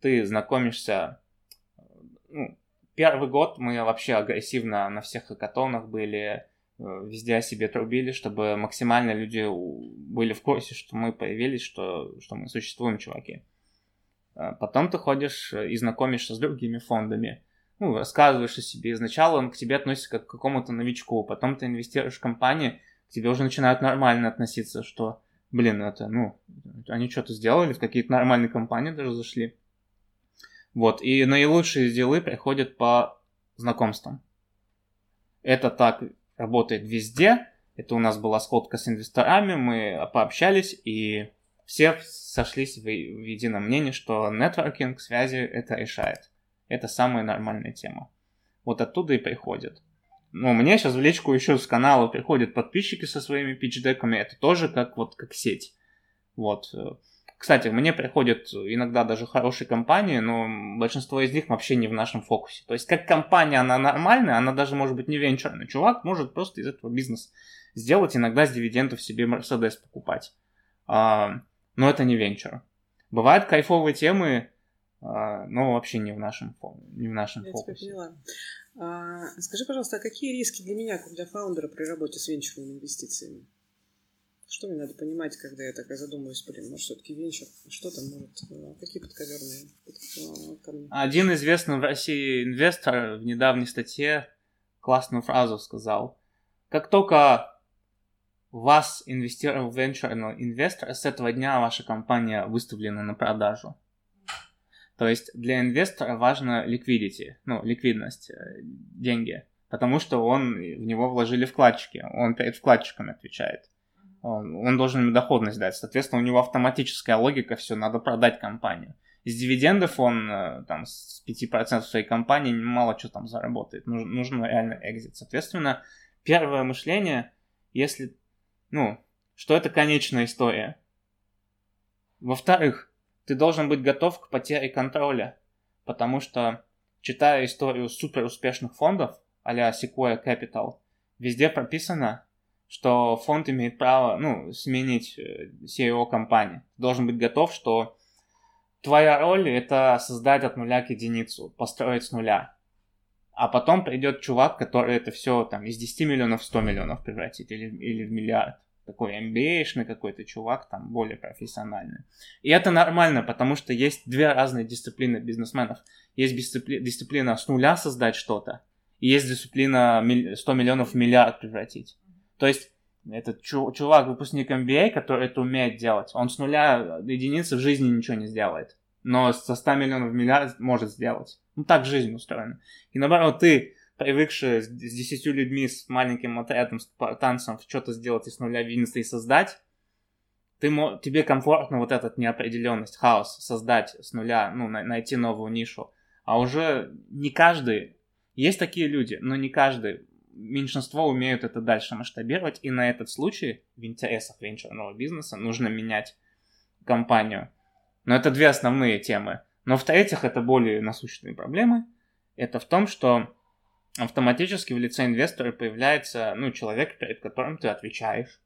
Ты знакомишься... Ну, первый год мы вообще агрессивно на всех хакатонах были, везде о себе трубили, чтобы максимально люди были в курсе, что мы появились, что, что мы существуем, чуваки. А потом ты ходишь и знакомишься с другими фондами. Ну, рассказываешь о себе. Изначально он к тебе относится как к какому-то новичку. Потом ты инвестируешь в компанию, тебе уже начинают нормально относиться, что, блин, это, ну, они что-то сделали, в какие-то нормальные компании даже зашли. Вот, и наилучшие дела приходят по знакомствам. Это так работает везде. Это у нас была сходка с инвесторами, мы пообщались, и все сошлись в, в едином мнении, что нетворкинг, связи это решает. Это самая нормальная тема. Вот оттуда и приходит ну, мне сейчас в личку еще с канала приходят подписчики со своими пич-деками, это тоже как вот как сеть. Вот. Кстати, мне приходят иногда даже хорошие компании, но большинство из них вообще не в нашем фокусе. То есть, как компания, она нормальная, она даже может быть не венчурная. Чувак может просто из этого бизнес сделать, иногда с дивидендов себе Мерседес покупать. А, но это не венчур. Бывают кайфовые темы, а, но вообще не в нашем, не в нашем Я фокусе. Тебя поняла. А, скажи, пожалуйста, а какие риски для меня, как для фаундера при работе с венчурными инвестициями? Что мне надо понимать, когда я такая задумываюсь, блин, может, все-таки венчур? Что там может? А, какие подковерные камни? Один известный в России инвестор в недавней статье классную фразу сказал. Как только вас инвестировал венчурный инвестор, с этого дня ваша компания выставлена на продажу. То есть для инвестора важно liquidity, ну, ликвидность, э, деньги, потому что он, в него вложили вкладчики, он перед вкладчиками отвечает. Он, он должен им доходность дать. Соответственно, у него автоматическая логика, все, надо продать компанию. Из дивидендов он э, там с 5% своей компании мало что там заработает. Нужен, нужен реально экзит. Соответственно, первое мышление, если, ну, что это конечная история. Во-вторых, ты должен быть готов к потере контроля, потому что, читая историю супер успешных фондов, а-ля Sequoia Capital, везде прописано, что фонд имеет право, ну, сменить э, CEO компании. Должен быть готов, что твоя роль это создать от нуля к единицу, построить с нуля. А потом придет чувак, который это все там из 10 миллионов в 100 миллионов превратит или, или в миллиард такой MBA-шный какой-то чувак, там, более профессиональный. И это нормально, потому что есть две разные дисциплины бизнесменов. Есть дисципли... дисциплина с нуля создать что-то, и есть дисциплина 100 миллионов в миллиард превратить. То есть этот чувак, выпускник MBA, который это умеет делать, он с нуля единицы в жизни ничего не сделает. Но со 100 миллионов в миллиард может сделать. Ну так жизнь устроена. И наоборот, ты привыкшие с десятью людьми, с маленьким отрядом, с танцем что-то сделать из нуля бизнеса и создать, ты, тебе комфортно вот этот неопределенность, хаос создать с нуля, ну, найти новую нишу. А уже не каждый, есть такие люди, но не каждый, меньшинство умеют это дальше масштабировать, и на этот случай в интересах венчурного бизнеса нужно менять компанию. Но это две основные темы. Но в-третьих, это более насущные проблемы. Это в том, что автоматически в лице инвестора появляется ну, человек, перед которым ты отвечаешь.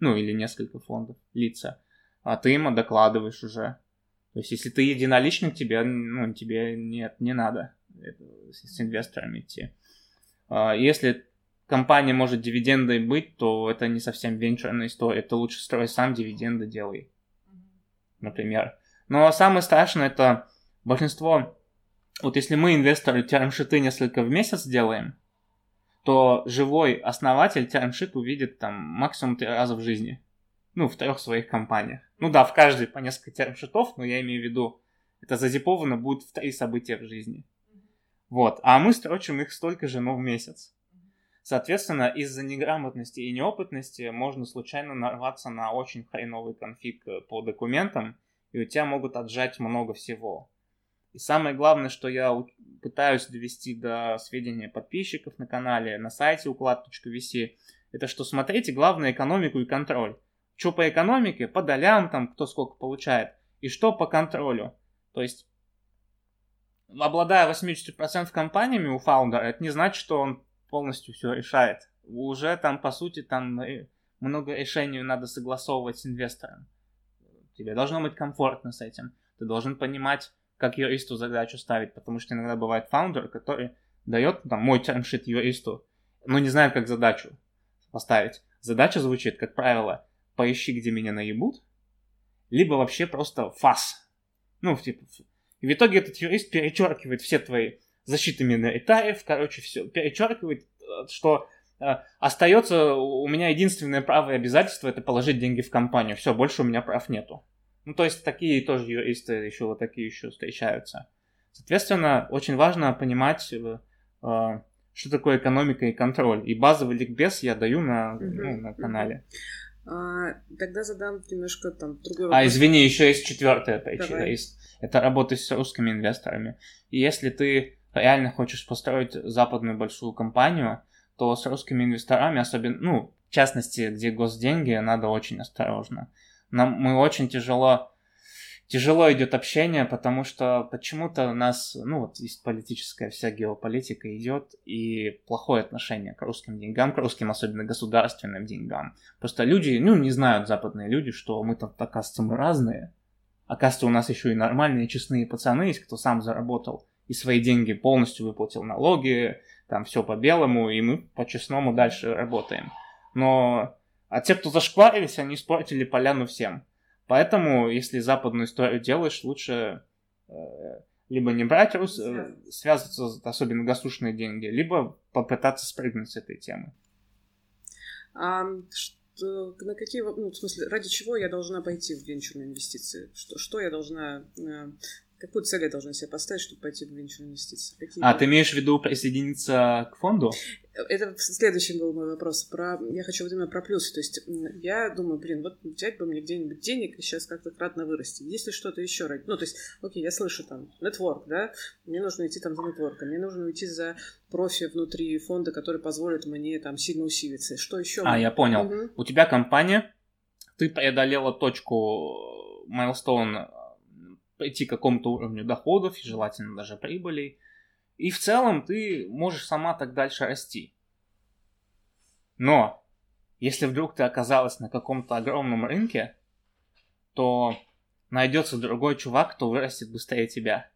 Ну, или несколько фондов, лица. А ты ему докладываешь уже. То есть, если ты единоличник, тебе, ну, тебе нет, не надо с инвесторами идти. А если компания может дивидендой быть, то это не совсем венчурная история. Это лучше строй сам, дивиденды делай. Например. Но самое страшное это большинство... Вот если мы, инвесторы, термшиты несколько в месяц делаем, то живой основатель термшит увидит там максимум три раза в жизни. Ну, в трех своих компаниях. Ну да, в каждой по несколько термшитов, но я имею в виду, это зазиповано будет в три события в жизни. Вот. А мы строчим их столько же, но в месяц. Соответственно, из-за неграмотности и неопытности можно случайно нарваться на очень хреновый конфиг э, по документам, и у тебя могут отжать много всего. И самое главное, что я пытаюсь довести до сведения подписчиков на канале, на сайте уклад.vc, это что смотрите, главное экономику и контроль. Что по экономике, по долям, там, кто сколько получает, и что по контролю. То есть обладая 80% компаниями у фаундера, это не значит, что он полностью все решает. Уже там, по сути, там много решений надо согласовывать с инвестором. Тебе должно быть комфортно с этим. Ты должен понимать, как юристу задачу ставить, потому что иногда бывает фаундер, который дает там мой термшит юристу, но не знает, как задачу поставить. Задача звучит, как правило, поищи, где меня наебут, либо вообще просто фас. Ну, типа, и в итоге этот юрист перечеркивает все твои защиты миноритариев, короче, все, перечеркивает, э, что э, остается у меня единственное право и обязательство это положить деньги в компанию. Все, больше у меня прав нету. Ну, то есть такие тоже юристы еще вот такие еще встречаются. Соответственно, очень важно понимать, э, э что такое экономика и контроль. И базовый ликбез я даю на, ну, на канале. А, тогда задам немножко там другой а, вопрос. А, извини, еще есть четвертая причина. Есть это работать с русскими инвесторами. И если ты реально хочешь построить западную большую компанию, то с русскими инвесторами, особенно, ну, в частности, где госденьги, надо очень осторожно. Нам, мы очень тяжело, тяжело идет общение, потому что почему-то у нас, ну, вот есть политическая вся геополитика идет, и плохое отношение к русским деньгам, к русским, особенно государственным деньгам. Просто люди, ну, не знают западные люди, что мы там, оказывается, мы разные, Оказывается, у нас еще и нормальные честные пацаны есть, кто сам заработал и свои деньги полностью выплатил налоги, там все по белому, и мы по-честному дальше работаем. Но а те, кто зашкварились, они испортили поляну всем. Поэтому, если западную историю делаешь, лучше э, либо не брать рус, э, связываться, особенно государственные деньги, либо попытаться спрыгнуть с этой темы. А, на какие, ну, в смысле, ради чего я должна пойти в венчурные инвестиции? Что, что я должна, э, какую цель я должна себе поставить, чтобы пойти в венчурные инвестиции? Какие а, ты имеешь в виду присоединиться к фонду? Это следующий был мой вопрос. Про, я хочу вот именно про плюсы. То есть я думаю, блин, вот взять бы мне где-нибудь денег и сейчас как-то кратно вырасти. Если что-то еще. Ну, то есть, окей, я слышу там нетворк, да, мне нужно идти там за нетворком, мне нужно уйти за профи внутри фонда, который позволит мне там сильно усилиться. Что еще? А, я понял. Угу. У тебя компания, ты преодолела точку milestone прийти к какому-то уровню доходов, желательно даже прибылей, и в целом ты можешь сама так дальше расти. Но если вдруг ты оказалась на каком-то огромном рынке, то найдется другой чувак, кто вырастет быстрее тебя.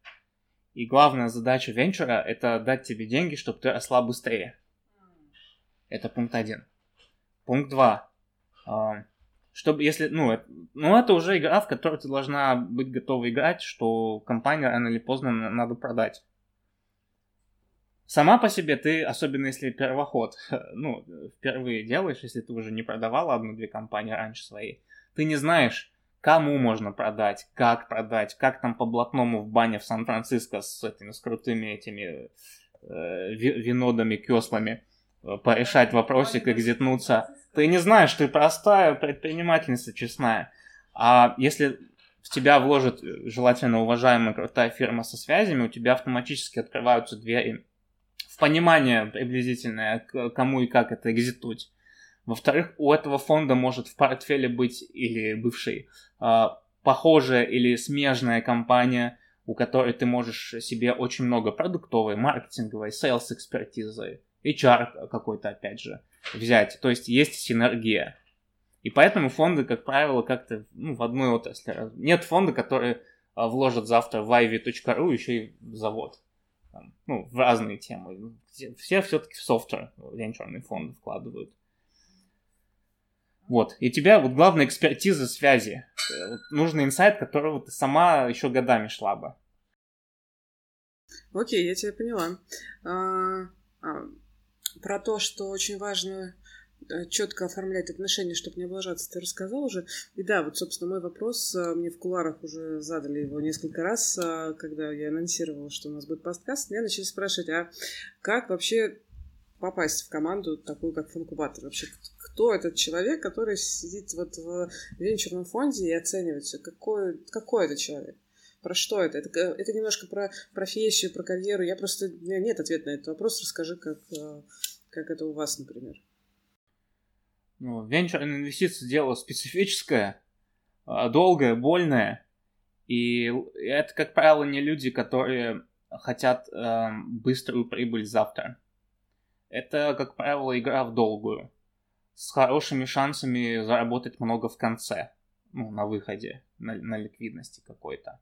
И главная задача венчура – это дать тебе деньги, чтобы ты росла быстрее. Это пункт один. Пункт два. А, чтобы, если, ну, ну, это уже игра, в которой ты должна быть готова играть, что компания рано или поздно надо продать. Сама по себе ты, особенно если первоход, ну, впервые делаешь, если ты уже не продавала одну-две компании раньше свои, ты не знаешь, кому можно продать, как продать, как там по блатному в бане в Сан-Франциско с этими, с крутыми этими э, винодами, кеслами э, порешать вопросик, экзитнуться. Ты не знаешь, ты простая предпринимательница честная. А если в тебя вложит желательно уважаемая крутая фирма со связями, у тебя автоматически открываются двери понимание приблизительное, кому и как это экзитуть. Во-вторых, у этого фонда может в портфеле быть или бывший э, похожая или смежная компания, у которой ты можешь себе очень много продуктовой, маркетинговой, sales экспертизы, HR какой-то опять же взять. То есть есть синергия. И поэтому фонды, как правило, как-то ну, в одной отрасли. Нет фонда, который а, вложит завтра в ivi.ru еще и в завод. Там, ну, в разные темы. Все все-таки в software венчурные фонды вкладывают. Вот. И тебя вот главная экспертиза связи. Вот, нужный инсайт, которого ты сама еще годами шла бы. Окей, я тебя поняла. А, а, про то, что очень важно э, четко оформлять отношения, чтобы не облажаться, ты рассказал уже. И да, вот, собственно, мой вопрос, э, мне в куларах уже задали его несколько раз, э, когда я анонсировала, что у нас будет подкаст, меня начали спрашивать, а как вообще попасть в команду такую, как фанкубатор? Вообще, кто этот человек, который сидит вот в венчурном фонде и оценивает все? Какой, какой это человек? Про что это? это? Это немножко про профессию, про карьеру. Я просто... У меня нет ответа на этот вопрос. Расскажи, как, э, как это у вас, например. Ну, венчурные инвестиции дело специфическое, а, долгое, больное. И это, как правило, не люди, которые хотят э, быструю прибыль завтра. Это, как правило, игра в долгую. С хорошими шансами заработать много в конце. Ну, на выходе, на, на ликвидности какой-то.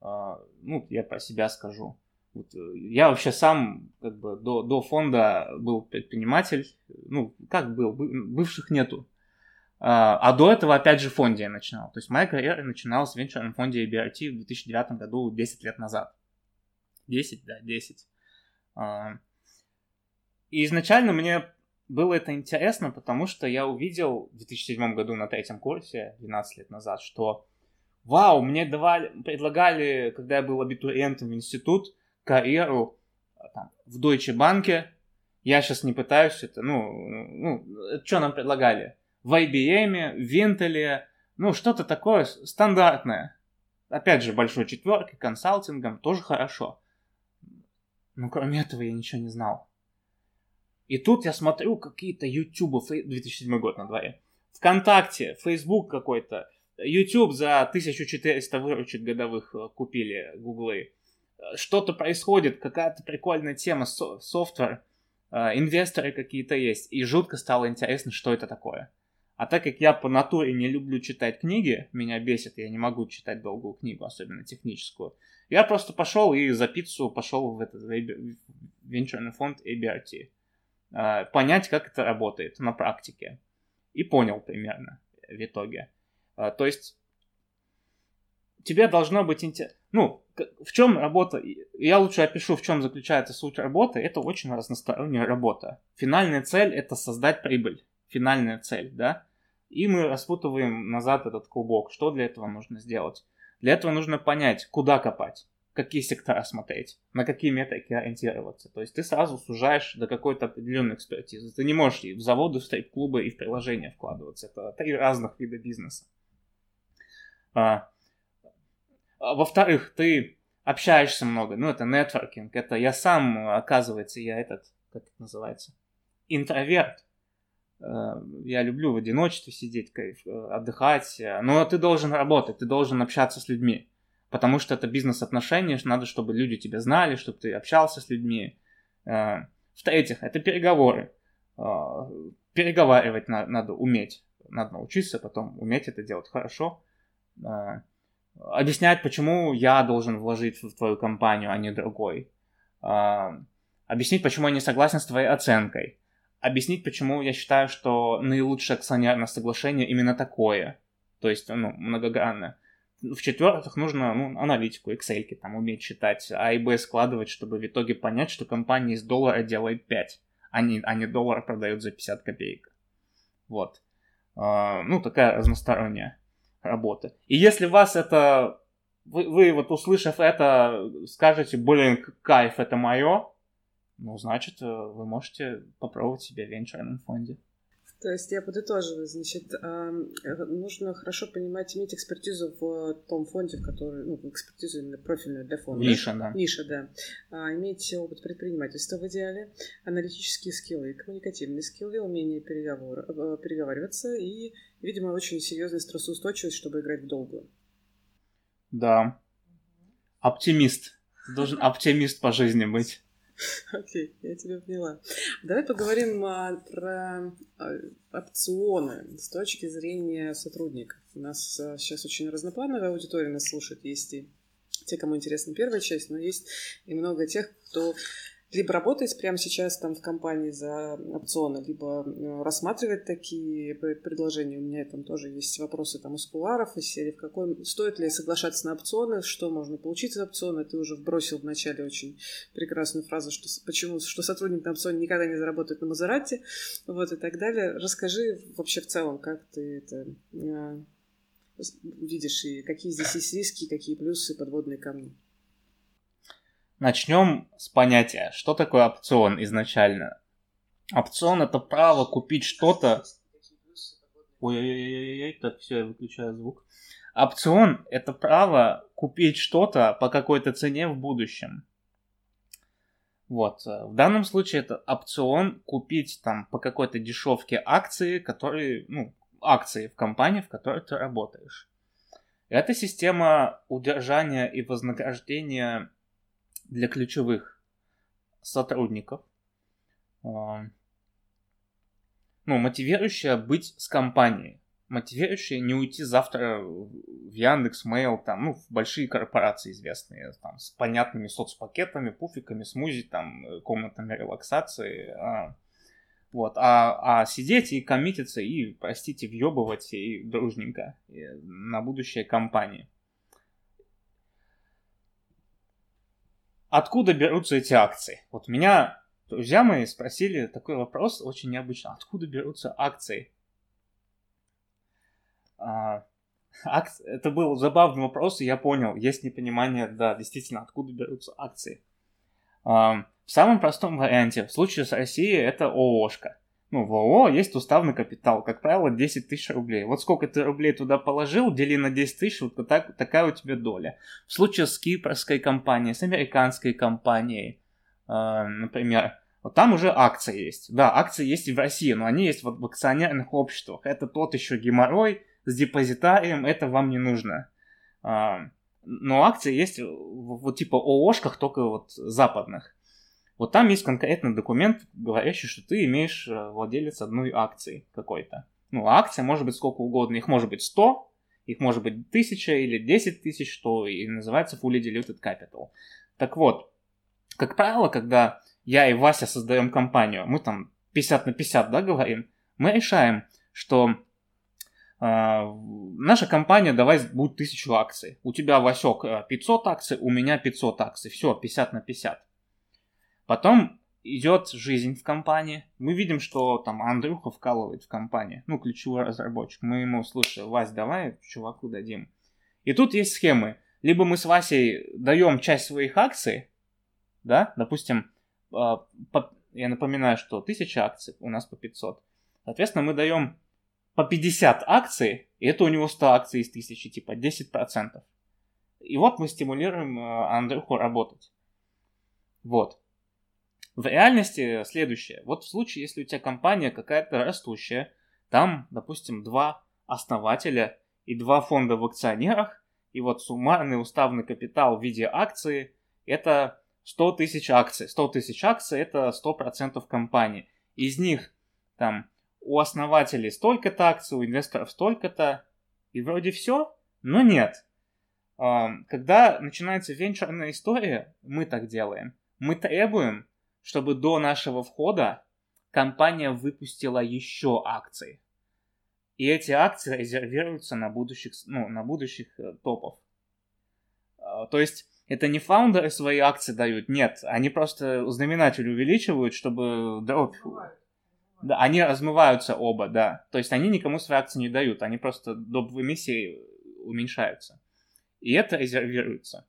Uh, ну, я про себя скажу. Вот, э, я вообще сам как бы до, до фонда был предприниматель. Ну, как был, бывших нету. Uh, а до этого, опять же, в фонде я начинал. То есть моя карьера начиналась в венчурном фонде EBRT в 2009 году, 10 лет назад. 10, да, 10. Uh, и изначально мне было это интересно, потому что я увидел в 2007 году на третьем курсе, 12 лет назад, что вау, мне давали, предлагали, когда я был абитуриентом в институт, карьеру там, в Deutsche Bank. Я сейчас не пытаюсь это, ну, ну, что нам предлагали? В IBM, в Intel, ну, что-то такое стандартное. Опять же, большой четверкой, консалтингом, тоже хорошо. Но кроме этого я ничего не знал. И тут я смотрю какие-то YouTube, 2007 год на дворе, ВКонтакте, Facebook какой-то, YouTube за 1400 выручек годовых э, купили гуглы. Что-то происходит, какая-то прикольная тема, со- софтвер, э, инвесторы какие-то есть. И жутко стало интересно, что это такое. А так как я по натуре не люблю читать книги, меня бесит, я не могу читать долгую книгу, особенно техническую, я просто пошел и за пиццу пошел в этот венчурный фонд ABRT. Понять, как это работает на практике. И понял примерно в итоге. А, то есть тебе должно быть интересно. Ну, в чем работа? Я лучше опишу, в чем заключается суть работы. Это очень разносторонняя работа. Финальная цель это создать прибыль. Финальная цель, да? И мы распутываем назад этот клубок. Что для этого нужно сделать? Для этого нужно понять, куда копать какие сектора смотреть, на какие метрики ориентироваться. То есть ты сразу сужаешь до какой-то определенной экспертизы. Ты не можешь и в заводы, в стрип-клубы, и в приложения вкладываться. Это три разных вида бизнеса. А, во-вторых, ты общаешься много. Ну, это нетворкинг. Это я сам, оказывается, я этот, как это называется, интроверт. А, я люблю в одиночестве сидеть, кайф, отдыхать. Но ты должен работать, ты должен общаться с людьми потому что это бизнес-отношения, надо, чтобы люди тебя знали, чтобы ты общался с людьми. Э, в-третьих, это переговоры. Э, переговаривать надо уметь, надо научиться потом уметь это делать хорошо. Объяснять, почему я должен вложить в твою компанию, а не другой. Объяснить, почему я не согласен с твоей оценкой. Объяснить, почему я считаю, что наилучшее акционерное соглашение именно такое. То есть, ну, многогранное в-четвертых, нужно ну, аналитику, Excel там уметь читать, А и Б складывать, чтобы в итоге понять, что компания из доллара делает 5, а не, а не доллар продает за 50 копеек. Вот. А, ну, такая разносторонняя работа. И если вас это... Вы, вы вот услышав это, скажете, блин, кайф, это мое, ну, значит, э, вы можете попробовать себя в венчурном фонде. То есть я подытоживаю, значит, нужно хорошо понимать, иметь экспертизу в том фонде, в который, ну, экспертизу именно профильную для фонда. Ниша, да. Ниша, да. А, иметь опыт предпринимательства в идеале, аналитические скиллы, коммуникативные скиллы, умение переговор, э, переговариваться и, видимо, очень серьезная стрессоустойчивость, чтобы играть в долгую. Да. Оптимист. Ты должен оптимист по жизни быть. Окей, я тебя поняла. Давай поговорим а, про а, опционы с точки зрения сотрудников. У нас а, сейчас очень разноплановая аудитория нас слушает. Есть и те, кому интересна первая часть, но есть и много тех, кто либо работать прямо сейчас там в компании за опционы, либо э, рассматривать такие предложения. У меня там тоже есть вопросы там из куларов, из серии, в какой стоит ли соглашаться на опционы, что можно получить за опционы. Ты уже вбросил в начале очень прекрасную фразу, что почему, что сотрудник на опционе никогда не заработает на Мазерате, вот и так далее. Расскажи вообще в целом, как ты это э, видишь и какие здесь есть риски, какие плюсы, подводные камни. Начнем с понятия, что такое опцион изначально. Опцион это право купить что-то... Ой-ой-ой, так все, я выключаю звук. Опцион это право купить что-то по какой-то цене в будущем. Вот. В данном случае это опцион купить там по какой-то дешевке акции, которые, ну, акции в компании, в которой ты работаешь. Это система удержания и вознаграждения для ключевых сотрудников. А, ну, мотивирующая быть с компанией. Мотивирующая не уйти завтра в Яндекс, Mail, там, ну, в большие корпорации известные, там, с понятными соцпакетами, пуфиками, смузи, там, комнатами релаксации. А, вот, а, а сидеть и коммититься, и, простите, въебывать и дружненько и на будущее компании. Откуда берутся эти акции? Вот меня друзья мои спросили такой вопрос очень необычно. Откуда берутся акции? А, акции это был забавный вопрос, и я понял, есть непонимание, да, действительно, откуда берутся акции. А, в самом простом варианте, в случае с Россией, это ООшка. Ну, в ООО есть уставный капитал, как правило, 10 тысяч рублей. Вот сколько ты рублей туда положил, дели на 10 тысяч, вот так, такая у тебя доля. В случае с кипрской компанией, с американской компанией, э, например, вот там уже акции есть. Да, акции есть и в России, но они есть вот в акционерных обществах. Это тот еще геморрой с депозитарием, это вам не нужно. Э, но акции есть вот типа ООшках, только вот западных. Вот там есть конкретный документ, говорящий, что ты имеешь э, владелец одной акции какой-то. Ну, а акция может быть сколько угодно. Их может быть 100, их может быть 1000 или 10 тысяч, что и называется fully diluted capital. Так вот, как правило, когда я и Вася создаем компанию, мы там 50 на 50, да, говорим, мы решаем, что э, наша компания давай будет 1000 акций. У тебя, Васек, 500 э, акций, у меня 500 акций. Все, 50 на 50. Потом идет жизнь в компании. Мы видим, что там Андрюха вкалывает в компании, ну, ключевой разработчик. Мы ему, слушай, Вась, давай чуваку дадим. И тут есть схемы. Либо мы с Васей даем часть своих акций, да, допустим, а, я напоминаю, что 1000 акций, у нас по 500. Соответственно, мы даем по 50 акций, и это у него 100 акций из 1000, типа 10%. И вот мы стимулируем а, Андрюху работать. Вот. В реальности следующее. Вот в случае, если у тебя компания какая-то растущая, там, допустим, два основателя и два фонда в акционерах, и вот суммарный уставный капитал в виде акции – это 100 тысяч акций. 100 тысяч акций – это 100% компании. Из них там у основателей столько-то акций, у инвесторов столько-то, и вроде все, но нет. Когда начинается венчурная история, мы так делаем. Мы требуем, чтобы до нашего входа компания выпустила еще акции. И эти акции резервируются на будущих, ну, на будущих э, топов. А, то есть это не фаундеры свои акции дают, нет, они просто знаменатель увеличивают, чтобы дробь... Да, они размываются оба, да. То есть они никому свои акции не дают, они просто до эмиссии уменьшаются. И это резервируется.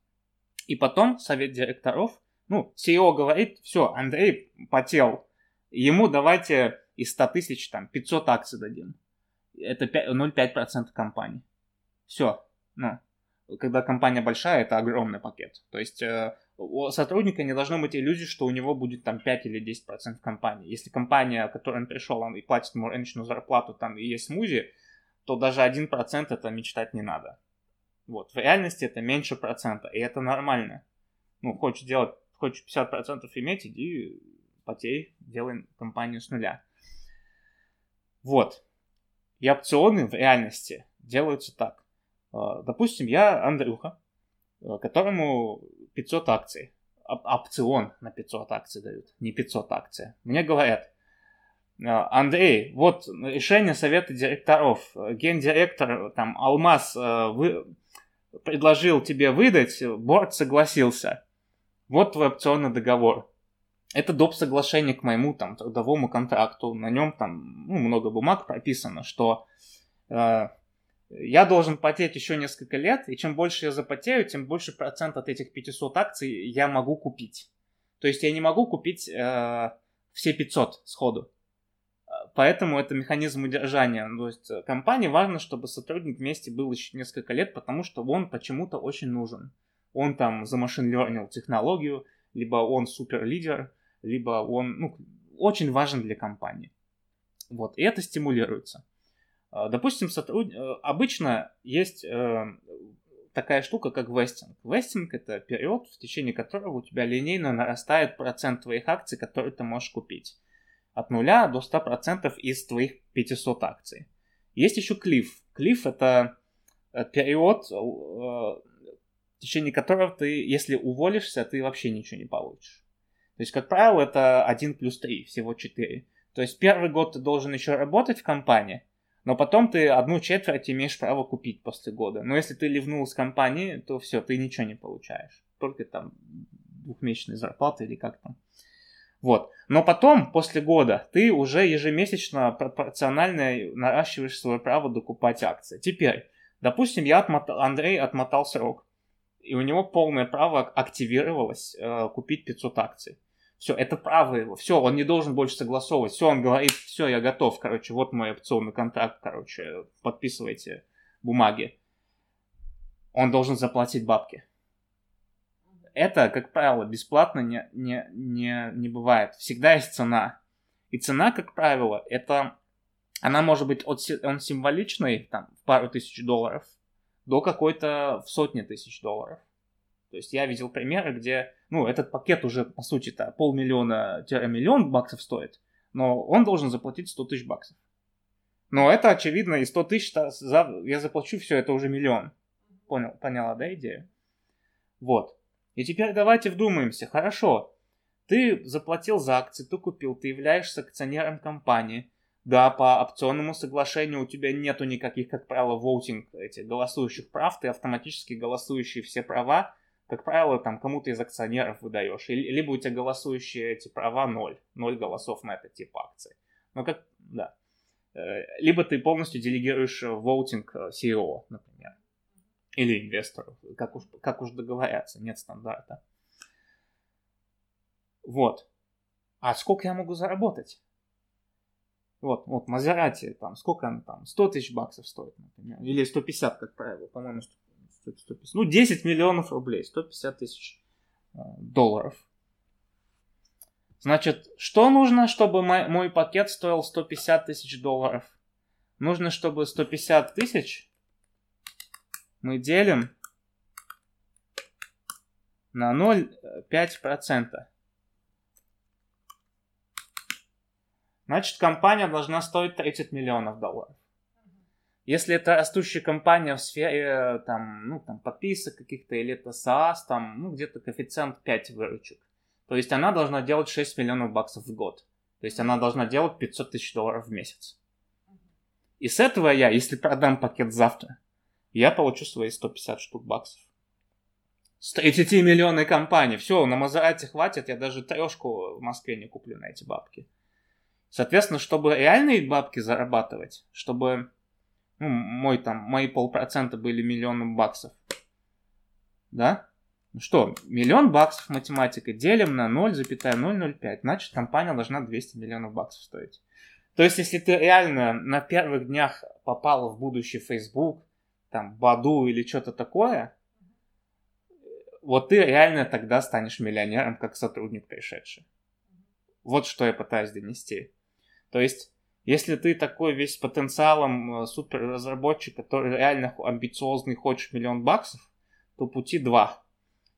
И потом совет директоров ну, CEO говорит, все, Андрей потел, ему давайте из 100 тысяч, там, 500 акций дадим. Это 0,5% компании. Все. Ну, когда компания большая, это огромный пакет. То есть э, у сотрудника не должно быть иллюзий, что у него будет там 5 или 10% компании. Если компания, к которой он пришел, он и платит ему рыночную зарплату, там и есть смузи, то даже 1% это мечтать не надо. Вот, в реальности это меньше процента, и это нормально. Ну, хочешь делать, хочешь 50% иметь, иди потей, делай компанию с нуля. Вот. И опционы в реальности делаются так. А, допустим, я Андрюха, а, которому 500 акций. Опцион на 500 акций дают, не 500 акций. Мне говорят, а, Андрей, вот решение совета директоров. Гендиректор, там, Алмаз вы, предложил тебе выдать, борт согласился. Вот твой опционный договор. Это доп. соглашение к моему там трудовому контракту. На нем там ну, много бумаг прописано, что э, я должен потеть еще несколько лет, и чем больше я запотею, тем больше процент от этих 500 акций я могу купить. То есть я не могу купить э, все 500 сходу. Поэтому это механизм удержания. То есть э, компании важно, чтобы сотрудник вместе был еще несколько лет, потому что он почему-то очень нужен. Он там за машин learning технологию, либо он супер лидер, либо он ну, очень важен для компании. Вот, и это стимулируется. А, допустим, сотруд... Э, обычно есть э, такая штука, как вестинг. Вестинг — это период, в течение которого у тебя линейно нарастает процент твоих акций, которые ты можешь купить. От 0 до 100% из твоих 500 акций. Есть еще клифф. Клифф — это э, период, течение которого ты, если уволишься, ты вообще ничего не получишь. То есть, как правило, это 1 плюс 3, всего 4. То есть, первый год ты должен еще работать в компании, но потом ты одну четверть имеешь право купить после года. Но если ты ливнул с компании, то все, ты ничего не получаешь. Только там двухмесячной зарплаты или как там. Вот. Но потом, после года, ты уже ежемесячно пропорционально наращиваешь свое право докупать акции. Теперь, допустим, я отмотал, Андрей отмотал срок и у него полное право активировалось э, купить 500 акций. Все, это право его. Все, он не должен больше согласовывать. Все, он говорит, все, я готов, короче, вот мой опционный контракт, короче, подписывайте бумаги. Он должен заплатить бабки. Это, как правило, бесплатно не, не, не, не бывает. Всегда есть цена. И цена, как правило, это... Она может быть от, он символичной, там, в пару тысяч долларов – до какой-то в сотни тысяч долларов. То есть я видел примеры, где, ну, этот пакет уже, по сути-то, полмиллиона-миллион баксов стоит, но он должен заплатить 100 тысяч баксов. Но это, очевидно, и 100 тысяч, я заплачу все, это уже миллион. Понял, поняла, да, идея? Вот. И теперь давайте вдумаемся. Хорошо, ты заплатил за акции, ты купил, ты являешься акционером компании. Да, по опционному соглашению у тебя нету никаких, как правило, voting, этих голосующих прав, ты автоматически голосующие все права, как правило, там кому-то из акционеров выдаешь. Либо у тебя голосующие эти права ноль, ноль голосов на этот тип акций. Но как, да. Э, либо ты полностью делегируешь voting э, CEO, например. Или инвестору, как уж, как уж договорятся, нет стандарта. Вот. А сколько я могу заработать? Вот, вот, Мазерати, там, сколько она там, 100 тысяч баксов стоит, например, или 150, как правило, по-моему, 150, ну, 10 миллионов рублей, 150 тысяч э, долларов. Значит, что нужно, чтобы мой, мой пакет стоил 150 тысяч долларов? Нужно, чтобы 150 тысяч мы делим на 0,5%. Значит компания должна стоить 30 миллионов долларов. Если это растущая компания в сфере там, ну, там, подписок каких-то или это SaaS, там, ну, где-то коэффициент 5 выручек, то есть она должна делать 6 миллионов баксов в год. То есть она должна делать 500 тысяч долларов в месяц. И с этого я, если продам пакет завтра, я получу свои 150 штук баксов. С 30 миллионной компании. Все, на Мазерате хватит, я даже трешку в Москве не куплю на эти бабки. Соответственно, чтобы реальные бабки зарабатывать, чтобы ну, мой там, мои полпроцента были миллионом баксов, да? Ну что, миллион баксов математика делим на 0,005, значит компания должна 200 миллионов баксов стоить. То есть, если ты реально на первых днях попал в будущий Facebook, там, Баду или что-то такое, вот ты реально тогда станешь миллионером, как сотрудник пришедший. Вот что я пытаюсь донести. То есть, если ты такой весь потенциалом э, супер разработчик, который реально амбициозный, хочешь миллион баксов, то пути два.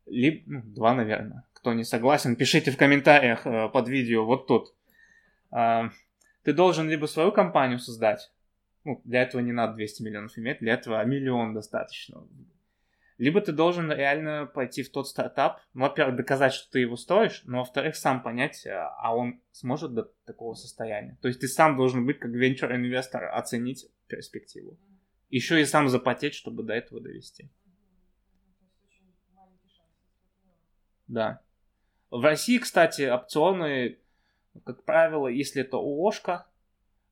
Либо, ну, два, наверное. Кто не согласен, пишите в комментариях э, под видео вот тут. Э, ты должен либо свою компанию создать, ну, для этого не надо 200 миллионов иметь, для этого миллион достаточно. Либо ты должен реально пойти в тот стартап, ну, во-первых, доказать, что ты его стоишь, но, во-вторых, сам понять, э, а он сможет до такого состояния. То есть ты сам должен быть как венчур-инвестор, оценить перспективу. Еще и сам запотеть, чтобы до этого довести. Да. В России, кстати, опционы, как правило, если это ООшка,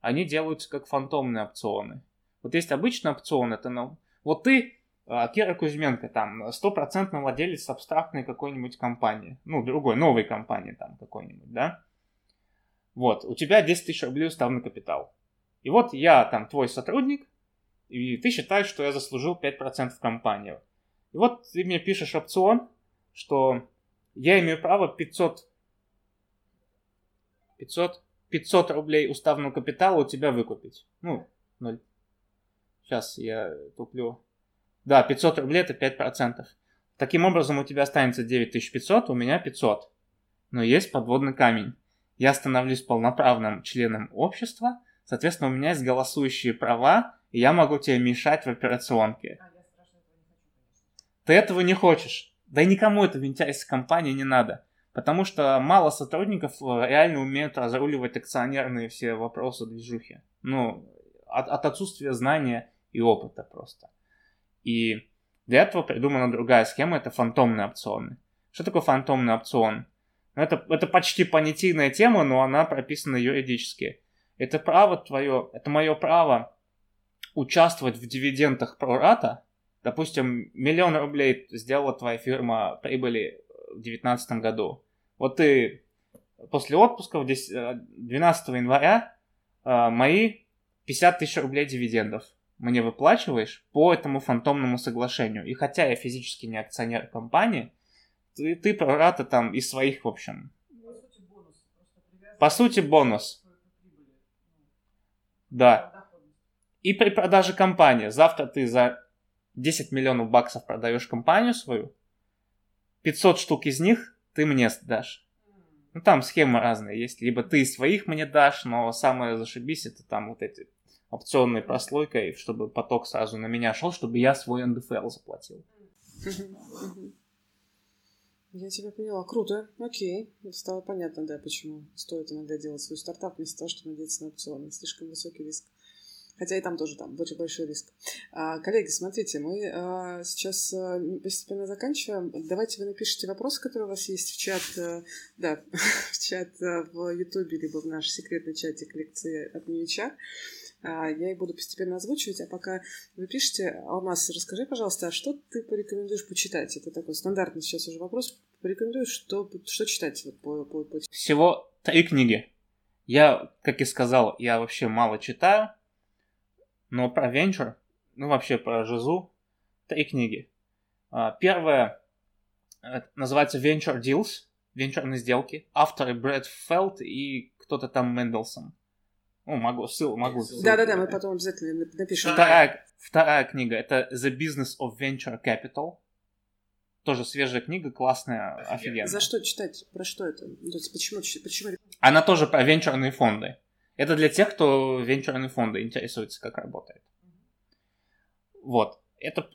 они делаются как фантомные опционы. Вот есть обычный опцион, это ну, вот ты, Кира Кузьменко, там, стопроцентный владелец абстрактной какой-нибудь компании, ну, другой, новой компании там какой-нибудь, да? Вот, у тебя 10 тысяч рублей уставный капитал. И вот я там твой сотрудник, и ты считаешь, что я заслужил 5% в компанию. И вот ты мне пишешь опцион, что я имею право 500 500 500 рублей уставного капитала у тебя выкупить. Ну, 0. Сейчас я туплю. Да, 500 рублей это 5%. Таким образом у тебя останется 9500, у меня 500. Но есть подводный камень. Я становлюсь полноправным членом общества, соответственно, у меня есть голосующие права, и я могу тебе мешать в операционке. А, Ты этого не хочешь. Да и никому это в интересах компании не надо. Потому что мало сотрудников э, реально умеют разруливать акционерные все вопросы движухи. Ну, от, от отсутствия знания и опыта просто. И для этого придумана другая схема, это фантомные опционы. Что такое фантомный опцион? Ну, это, это почти понятийная тема, но она прописана юридически. Это право твое, это мое право участвовать в дивидендах прората. Допустим, миллион рублей сделала твоя фирма прибыли в 2019 году. Вот ты после отпуска 12 э, января э, мои 50 тысяч рублей дивидендов мне выплачиваешь по этому фантомному соглашению. И хотя я физически не акционер компании, ты, ты прората там из своих, в общем. По сути, бонус. Да. И при продаже компании. Завтра ты за 10 миллионов баксов продаешь компанию свою, 500 штук из них ты мне дашь. Ну, там схемы разные есть. Либо ты своих мне дашь, но самое зашибись, это там вот эти опционной прослойкой, чтобы поток сразу на меня шел, чтобы я свой НДФЛ заплатил. Я тебя поняла. Круто. Окей. Стало понятно, да, почему стоит иногда делать свой стартап вместо того, чтобы надеяться на опционы. Слишком высокий риск. Хотя и там тоже там очень большой риск. А, коллеги, смотрите, мы а, сейчас а, постепенно заканчиваем. Давайте вы напишите вопросы, которые у вас есть в чат, а, да, в чат а, в Ютубе, либо в наш секретный чатик лекции от NewHR. А, я их буду постепенно озвучивать, а пока вы пишете, Алмаз, расскажи, пожалуйста, а что ты порекомендуешь почитать? Это такой стандартный сейчас уже вопрос. Порекомендуешь, что, что читать? По, по, по... Всего три книги. Я, как и сказал, я вообще мало читаю, но про венчур, ну вообще про жизу, три книги. А, первая называется Venture Deals, венчурные сделки. Авторы Брэд Фелд и кто-то там Мендельсон. Ну, могу, ссылку, могу. Да-да-да, мы потом обязательно напишем. Вторая, вторая книга, это The Business of Venture Capital. Тоже свежая книга, классная, офигенная. За что читать? Про что это? Почему? почему? Она тоже про венчурные фонды. Это для тех, кто венчурные фонды интересуется, как работает. Вот. Это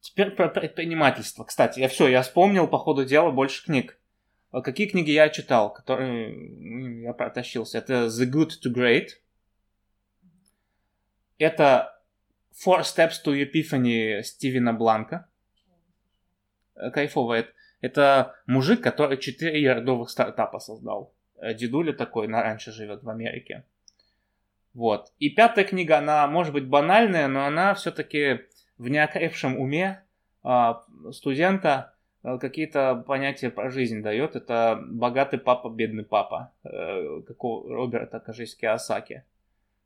теперь про предпринимательство. Кстати, я все, я вспомнил по ходу дела больше книг. А какие книги я читал, которые я протащился? Это The Good to Great. Это Four Steps to Epiphany Стивена Бланка. Кайфово. Это мужик, который четыре ярдовых стартапа создал. Э, дедуля такой, на раньше живет в Америке. Вот. И пятая книга, она может быть банальная, но она все-таки в неокрепшем уме а, студента э, какие-то понятия про жизнь дает. Это богатый папа, бедный папа, э, как у Роберта, кажись, Киосаки.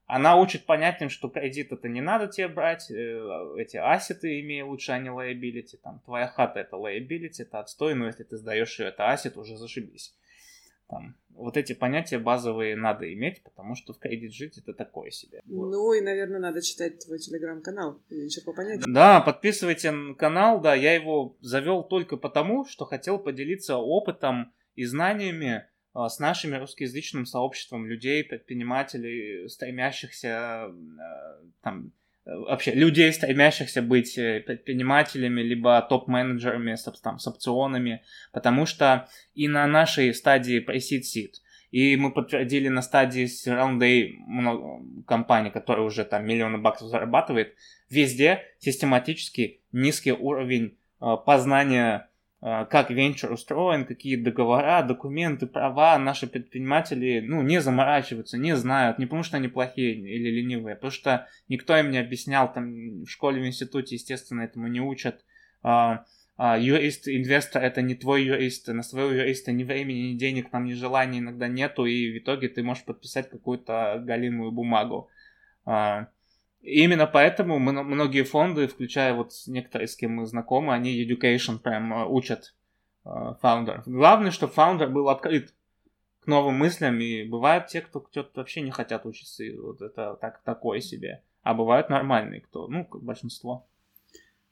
Она учит понятиям, что кредит это не надо тебе брать, эти ассеты имея лучше, а не liability. Там, твоя хата это liability, это отстой, но если ты сдаешь ее, это ассет, уже зашибись. Там, вот эти понятия базовые надо иметь, потому что в кредит жить это такое себе. Ну и, наверное, надо читать твой телеграм-канал, вечер по понятиям. Да, подписывайте на канал, да, я его завел только потому, что хотел поделиться опытом и знаниями а, с нашим русскоязычным сообществом людей, предпринимателей, стремящихся а, там, вообще людей, стремящихся быть э, предпринимателями, либо топ-менеджерами с, там, с опционами, потому что и на нашей стадии pre-seed seed, и мы подтвердили на стадии Round A много компаний, которые уже там миллионы баксов зарабатывает, везде систематически низкий уровень э, познания как венчур устроен, какие договора, документы, права наши предприниматели, ну, не заморачиваются, не знают, не потому что они плохие или ленивые, а потому что никто им не объяснял, там, в школе, в институте, естественно, этому не учат. А, а, юрист, инвестор, это не твой юрист, на своего юриста ни времени, ни денег, там, ни желания иногда нету, и в итоге ты можешь подписать какую-то галимую бумагу. И именно поэтому мы, многие фонды, включая вот некоторые, с кем мы знакомы, они education прям э, учат фаундеров. Главное, чтобы фаундер был открыт к новым мыслям, и бывают те, кто, вообще не хотят учиться, и вот это так, такое себе. А бывают нормальные, кто, ну, большинство.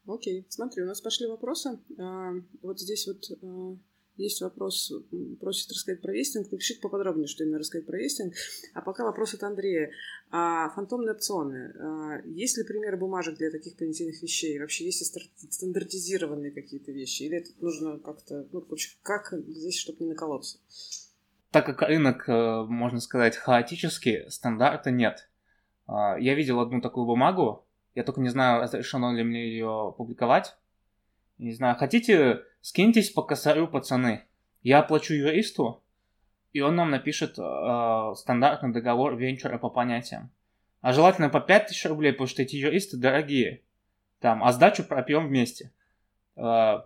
Окей, смотри, у нас пошли вопросы. А, вот здесь вот а, есть вопрос, просит рассказать про вестинг. Напишите поподробнее, что именно рассказать про вестинг. А пока вопрос от Андрея. А, фантомные опционы. А, есть ли примеры бумажек для таких понятийных вещей? Вообще есть ли стандартизированные какие-то вещи? Или это нужно как-то... Ну, как здесь, чтобы не наколоться? Так как рынок, э, можно сказать, хаотический, стандарта нет. А, я видел одну такую бумагу. Я только не знаю, разрешено ли мне ее публиковать. Не знаю, хотите скиньтесь по косарю, пацаны. Я оплачу юристу, и он нам напишет э, стандартный договор венчура по понятиям. А желательно по 5000 рублей, потому что эти юристы дорогие. Там, а сдачу пропьем вместе. Э,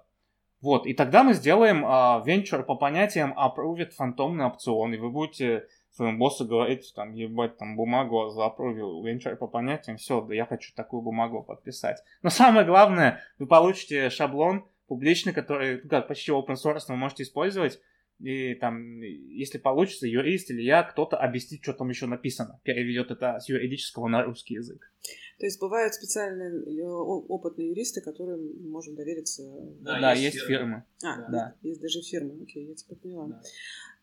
вот, и тогда мы сделаем э, венчур по понятиям апрувит фантомный опцион, и вы будете своему боссу говорить, там, ебать, там, бумагу запровил, венчур по понятиям, все, да я хочу такую бумагу подписать. Но самое главное, вы получите шаблон, публичный, который, ну, как почти open source, вы можете использовать. И там, если получится, юрист или я, кто-то объяснит, что там еще написано, переведет это с юридического на русский язык. То есть бывают специальные э, опытные юристы, которым можно довериться. Да, да есть, есть фирмы. А, да. есть даже фирмы. Окей, я тебя поняла. Да.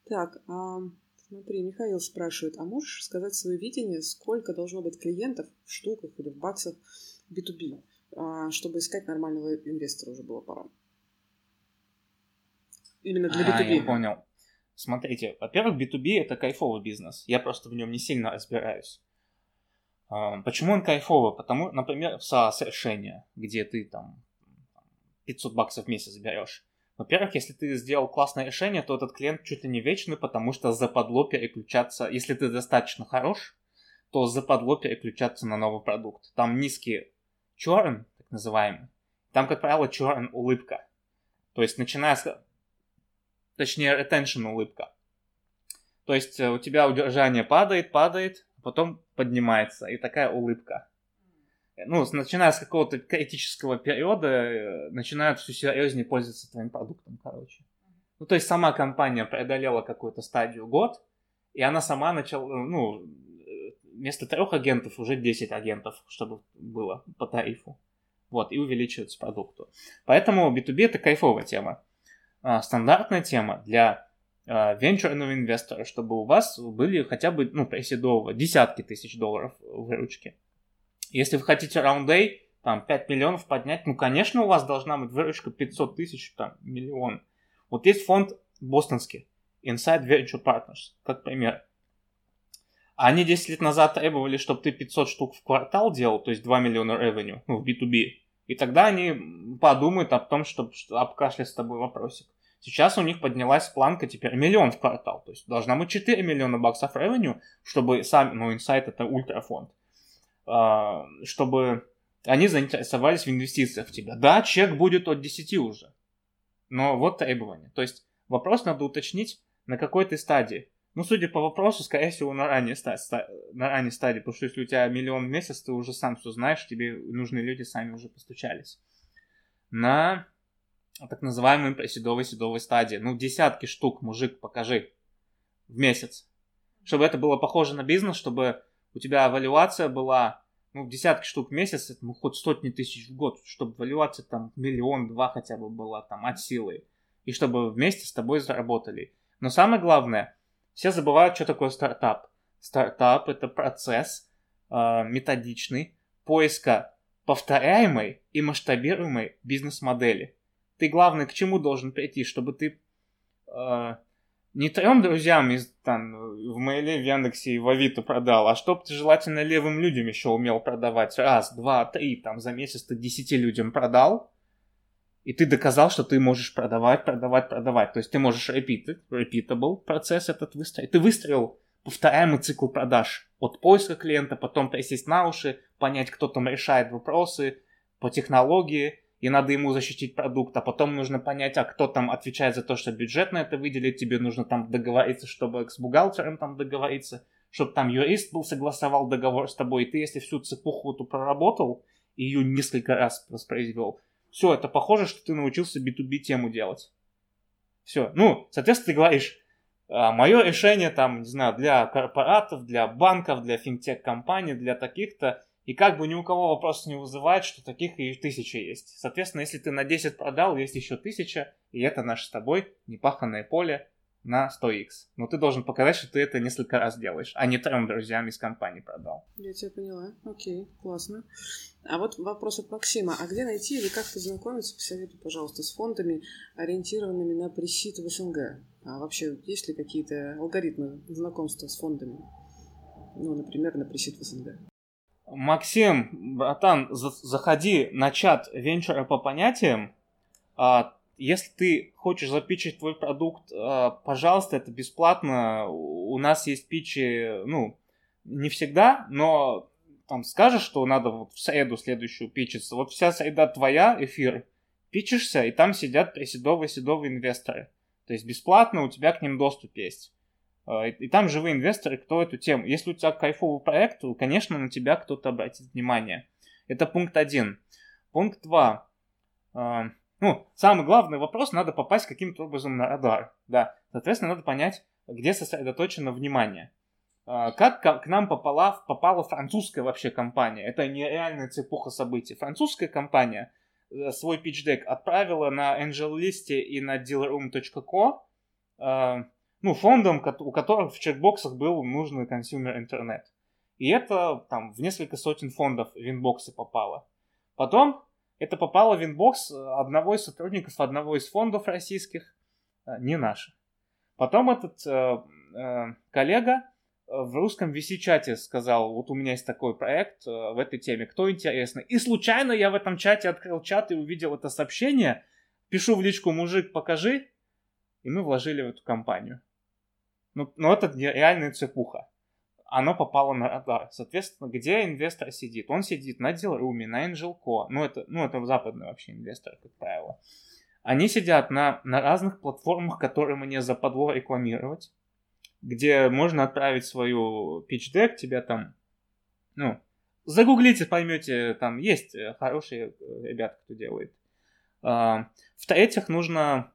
Так, а, смотри, Михаил спрашивает, а можешь сказать свое видение, сколько должно быть клиентов в штуках или в баксах B2B? А, чтобы искать нормального инвестора уже было пора. Именно для B2B. А, я понял. Смотрите, во-первых, B2B это кайфовый бизнес. Я просто в нем не сильно разбираюсь. А, почему он кайфовый? Потому, например, в SaaS решение, где ты там 500 баксов в месяц берешь. Во-первых, если ты сделал классное решение, то этот клиент чуть ли не вечный, потому что западло переключаться, если ты достаточно хорош, то западло переключаться на новый продукт. Там низкие черн, так называемый, там, как правило, черн улыбка. То есть, начиная с... Точнее, retention улыбка. То есть, э, у тебя удержание падает, падает, а потом поднимается, и такая улыбка. Ну, начиная с какого-то критического периода, э, начинают все серьезнее пользоваться твоим продуктом, короче. Ну, то есть, сама компания преодолела какую-то стадию год, и она сама начала, ну, вместо трех агентов уже 10 агентов, чтобы было по тарифу. Вот, и увеличивается продукту. Поэтому B2B это кайфовая тема. А, стандартная тема для а, венчурного инвестора, чтобы у вас были хотя бы, ну, преседового, десятки тысяч долларов в выручке. Если вы хотите раунд A, там, 5 миллионов поднять, ну, конечно, у вас должна быть выручка 500 тысяч, там, миллион. Вот есть фонд бостонский, Inside Venture Partners, как пример. Они 10 лет назад требовали, чтобы ты 500 штук в квартал делал, то есть 2 миллиона revenue, ну, в B2B. И тогда они подумают о том, чтобы обкашлять с тобой вопросик. Сейчас у них поднялась планка теперь миллион в квартал. То есть должна быть 4 миллиона баксов revenue, чтобы сами, ну, Insight это ультрафонд, а, чтобы они заинтересовались в инвестициях в тебя. Да, чек будет от 10 уже. Но вот требования. То есть вопрос надо уточнить, на какой ты стадии. Ну, судя по вопросу, скорее всего, на ранней, ста- ста- на ранней стадии, потому что если у тебя миллион в месяц, ты уже сам все знаешь, тебе нужные люди сами уже постучались. На так называемой седовой-седовой стадии. Ну, десятки штук, мужик, покажи в месяц. Чтобы это было похоже на бизнес, чтобы у тебя эвалюация была, ну, десятки штук в месяц, это, ну, хоть сотни тысяч в год, чтобы эвалюация там миллион-два хотя бы была там от силы. И чтобы вместе с тобой заработали. Но самое главное, все забывают, что такое стартап. Стартап это процесс э, методичный поиска повторяемой и масштабируемой бизнес-модели. Ты, главное, к чему должен прийти, чтобы ты э, не трем друзьям из, там, в Мейле, в Яндексе и в Авито продал, а чтоб ты желательно левым людям еще умел продавать. Раз, два, три, там за месяц ты десяти людям продал, и ты доказал, что ты можешь продавать, продавать, продавать. То есть ты можешь repeat, repeatable процесс этот выстроить. Ты выстроил повторяемый цикл продаж. От поиска клиента, потом присесть на уши, понять, кто там решает вопросы по технологии, и надо ему защитить продукт, а потом нужно понять, а кто там отвечает за то, что бюджет на это выделит, тебе нужно там договориться, чтобы с бухгалтером там договориться, чтобы там юрист был, согласовал договор с тобой, и ты, если всю цепуху эту проработал, и ее несколько раз воспроизвел, все, это похоже, что ты научился B2B тему делать. Все. Ну, соответственно, ты говоришь, а, мое решение там, не знаю, для корпоратов, для банков, для финтех-компаний, для таких-то, и как бы ни у кого вопрос не вызывает, что таких и тысяча есть. Соответственно, если ты на 10 продал, есть еще тысяча, и это наше с тобой непаханное поле, на 100x. Но ты должен показать, что ты это несколько раз делаешь, а не трем друзьям из компании продал. Я тебя поняла. Окей, классно. А вот вопрос от Максима. А где найти или как познакомиться, посоветуй, пожалуйста, с фондами, ориентированными на пресид в СНГ? А вообще, есть ли какие-то алгоритмы знакомства с фондами? Ну, например, на пресид в СНГ. Максим, братан, заходи на чат венчура по понятиям. А, если ты хочешь запичить твой продукт, а, пожалуйста, это бесплатно. У нас есть питчи, ну, не всегда, но там скажешь, что надо вот в среду следующую питчиться. Вот вся среда твоя, эфир, питчишься, и там сидят приседовые-седовые инвесторы. То есть бесплатно у тебя к ним доступ есть. А, и там живые инвесторы, кто эту тему. Если у тебя кайфовый проект, то, конечно, на тебя кто-то обратит внимание. Это пункт один. Пункт два. Ну, самый главный вопрос, надо попасть каким-то образом на радар. Да, соответственно, надо понять, где сосредоточено внимание. А, как к нам попала, попала французская вообще компания? Это нереальная цепуха событий. Французская компания э, свой pitch отправила на AngelList и на dealroom.co а, ну, фондам, у которых в чекбоксах был нужный consumer интернет. И это там в несколько сотен фондов в inbox ы попало. Потом это попало в inbox одного из сотрудников одного из фондов российских, э, не наших. Потом этот э, э, коллега в русском VC-чате сказал, вот у меня есть такой проект э, в этой теме, кто интересно. И случайно я в этом чате открыл чат и увидел это сообщение, пишу в личку, мужик, покажи, и мы вложили в эту компанию. Ну, ну это реальная цепуха оно попало на радар. Соответственно, где инвестор сидит? Он сидит на Dealroom, на AngelCo. Ну, это, ну, это западные вообще инвесторы, как правило. Они сидят на, на разных платформах, которые мне западло рекламировать, где можно отправить свою pitch deck, тебя там, ну, загуглите, поймете, там есть э, хорошие э, ребята, кто делает. А, в-третьих, нужно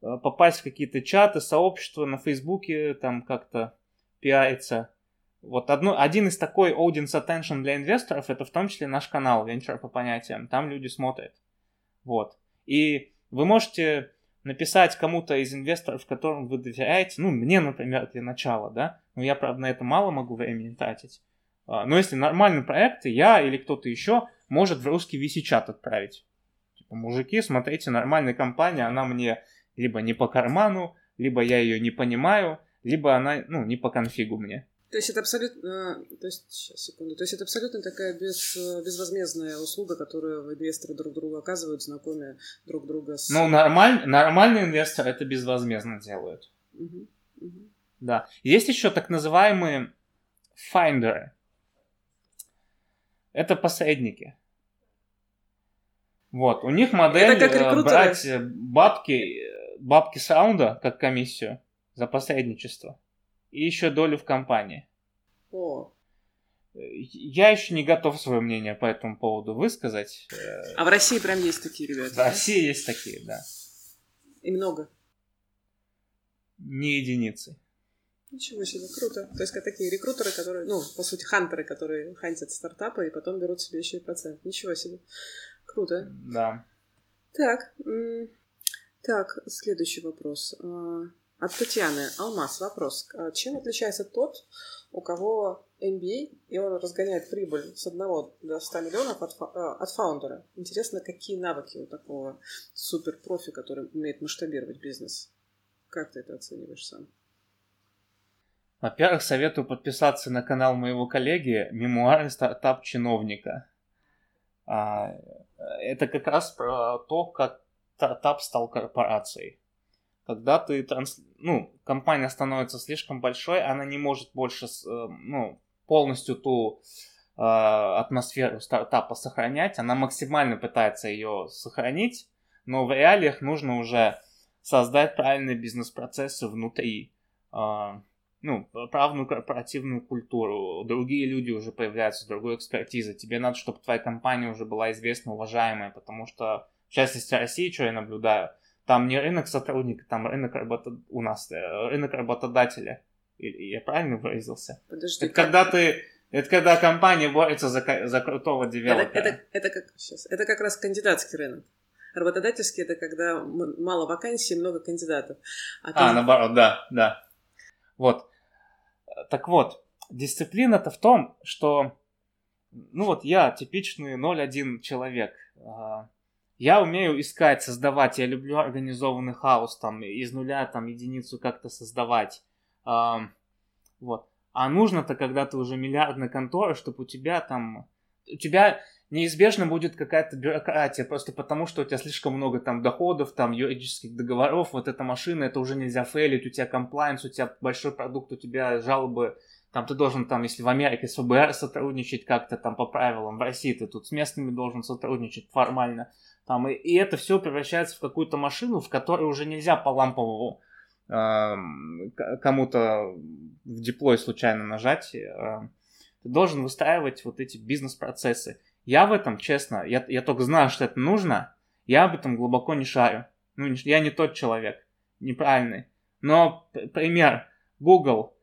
э, попасть в какие-то чаты, сообщества на Фейсбуке, там как-то пиариться вот одно, один из такой audience attention для инвесторов, это в том числе наш канал Venture по понятиям. Там люди смотрят. Вот. И вы можете написать кому-то из инвесторов, которым вы доверяете, ну, мне, например, для начала, да, но я, правда, на это мало могу времени тратить. А, но если нормальный проект, я или кто-то еще может в русский VC-чат отправить. Типа, мужики, смотрите, нормальная компания, она мне либо не по карману, либо я ее не понимаю, либо она, ну, не по конфигу мне. То есть это абсолютно, то есть, сейчас, секунду, то есть это абсолютно такая без, безвозмездная услуга, которую инвесторы друг другу оказывают, знакомые друг друга с... Ну, нормаль, нормальный инвестор это безвозмездно делают. Угу, угу. Да. Есть еще так называемые файндеры. Это посредники. Вот, у них модель э, брать э, бабки, бабки саунда как комиссию за посредничество и еще долю в компании. О. Я еще не готов свое мнение по этому поводу высказать. А в России прям есть такие ребята? В да? России есть такие, да. И много? Не единицы. Ничего себе, круто. То есть, как такие рекрутеры, которые, ну, по сути, хантеры, которые хантят стартапы и потом берут себе еще и процент. Ничего себе. Круто. Да. Так, так, следующий вопрос. От Татьяны. Алмаз, вопрос. А чем отличается тот, у кого MBA, и он разгоняет прибыль с 1 до 100 миллионов от, а, от фаундера? Интересно, какие навыки у такого супер-профи, который умеет масштабировать бизнес? Как ты это оцениваешь сам? Во-первых, советую подписаться на канал моего коллеги «Мемуары стартап-чиновника». А, это как раз про то, как стартап стал корпорацией. Когда ты транс... ну, компания становится слишком большой, она не может больше э, ну, полностью ту э, атмосферу стартапа сохранять. Она максимально пытается ее сохранить, но в реалиях нужно уже создать правильные бизнес-процессы внутри. Э, ну, правную корпоративную культуру, другие люди уже появляются, другой экспертизы. Тебе надо, чтобы твоя компания уже была известна, уважаемая, потому что, в частности, России, что я наблюдаю, там не рынок сотрудника, там рынок работа... у нас, э, рынок работодателя. Я правильно выразился? Подожди, это как... когда ты это когда компания борется за, за крутого девелопера. Это, это, это, как, сейчас, это как раз кандидатский рынок. Работодательский это когда мало вакансий, много кандидатов. А, там... а наоборот, да, да. Вот. Так вот, дисциплина-то в том, что, ну вот я типичный 0-1 человек. Я умею искать, создавать, я люблю организованный хаос, там, из нуля, там, единицу как-то создавать. А, вот. А нужно-то, когда ты уже миллиардная контора, чтобы у тебя там... У тебя неизбежно будет какая-то бюрократия, просто потому что у тебя слишком много там доходов, там юридических договоров, вот эта машина, это уже нельзя фейлить, у тебя комплайнс, у тебя большой продукт, у тебя жалобы, там ты должен там, если в Америке с ФБР сотрудничать как-то там по правилам, в России ты тут с местными должен сотрудничать формально, там, и, и это все превращается в какую-то машину, в которой уже нельзя по ламповому э, кому-то в диплой случайно нажать, э, ты должен выстраивать вот эти бизнес-процессы. Я в этом, честно, я, я только знаю, что это нужно, я об этом глубоко не шарю. Ну, я не тот человек, неправильный. Но, пример, Google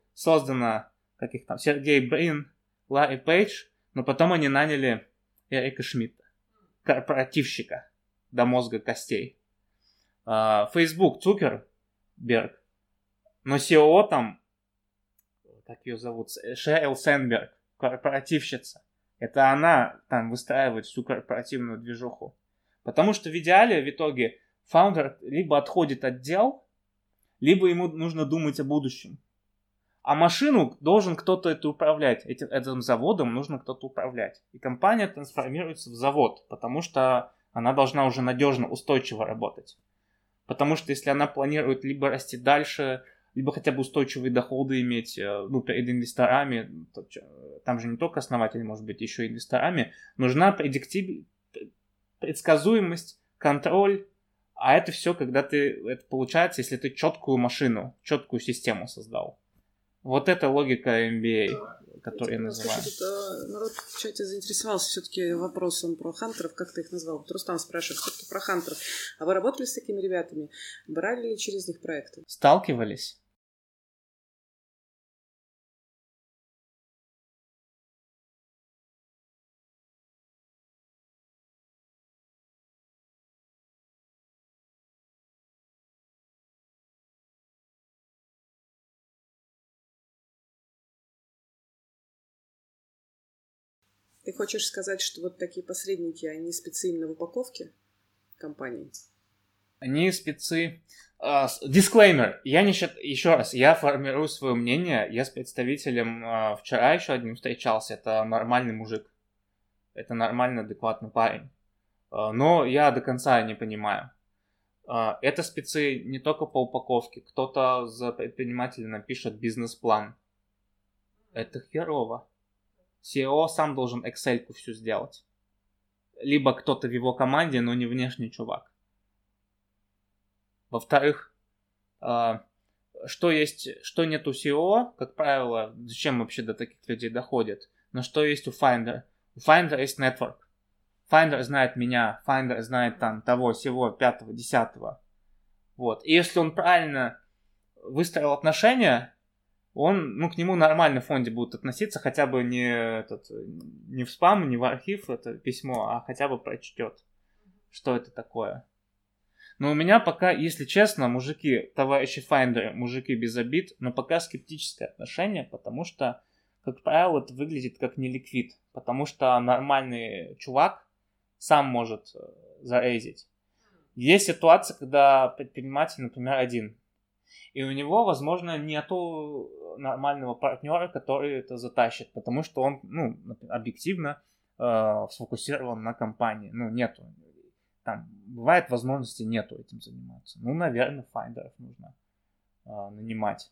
каких там, Сергей Брин, Ларри Пейдж, но потом они наняли Эрика Шмидта, корпоративщика до мозга костей. Uh, Facebook Цукерберг, но CEO там, как ее зовут, Шерил Сенберг, корпоративщица. Это она там выстраивает всю корпоративную движуху. Потому что в идеале, в итоге, фаундер либо отходит от дел, либо ему нужно думать о будущем. А машину должен кто-то это управлять. Этим, этим заводом нужно кто-то управлять. И компания трансформируется в завод, потому что она должна уже надежно, устойчиво работать. Потому что если она планирует либо расти дальше, либо хотя бы устойчивые доходы иметь, э, ну, перед инвесторами, там же не только основатели, может быть, еще инвесторами, нужна предиктив... предсказуемость, контроль, а это все, когда ты, это получается, если ты четкую машину, четкую систему создал. Вот это логика MBA, которую я называю. Слушай, а, народ в чате заинтересовался все-таки вопросом про хантеров, как ты их назвал. Вот Рустам спрашивает все-таки про хантеров. А вы работали с такими ребятами? Брали ли через них проекты? Сталкивались. Ты хочешь сказать, что вот такие посредники, они спецы именно в упаковке компании? Они спецы... Дисклеймер. Uh, я не считаю... Еще раз, я формирую свое мнение. Я с представителем uh, вчера еще одним встречался. Это нормальный мужик. Это нормальный, адекватный парень. Uh, но я до конца не понимаю. Это спецы не только по упаковке. Кто-то за предпринимателя напишет бизнес-план. Это херово. SEO сам должен Excel всю сделать. либо кто-то в его команде, но не внешний чувак. Во-вторых, а, что есть, что нет у SEO, как правило, зачем вообще до таких людей доходит, но что есть у Finder. У Finder есть network. Finder знает меня, Finder знает там того, всего, пятого, десятого. Вот. И если он правильно выстроил отношения, он, ну, к нему нормально в фонде будут относиться, хотя бы не, этот, не в спам, не в архив это письмо, а хотя бы прочтет, что это такое. Но у меня пока, если честно, мужики, товарищи Файндеры, мужики без обид, но пока скептическое отношение, потому что, как правило, это выглядит как неликвид, потому что нормальный чувак сам может э, зарейзить. Есть ситуация, когда предприниматель, например, один, и у него, возможно, нету нормального партнера, который это затащит, потому что он, ну, объективно э, сфокусирован на компании. Ну, нету. Там бывает возможности нету этим заниматься. Ну, наверное, finder ов нужно э, нанимать.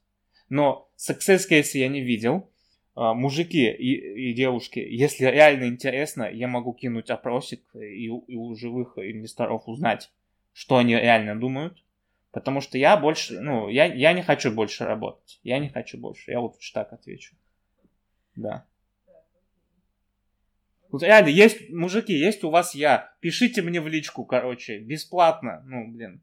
Но success case я не видел. Э, мужики и, и девушки, если реально интересно, я могу кинуть опросик и, и у живых инвесторов узнать, что они реально думают Потому что я больше, ну, я, я не хочу больше работать. Я не хочу больше. Я лучше так отвечу. Да. Реально, есть, мужики, есть у вас я. Пишите мне в личку, короче, бесплатно. Ну, блин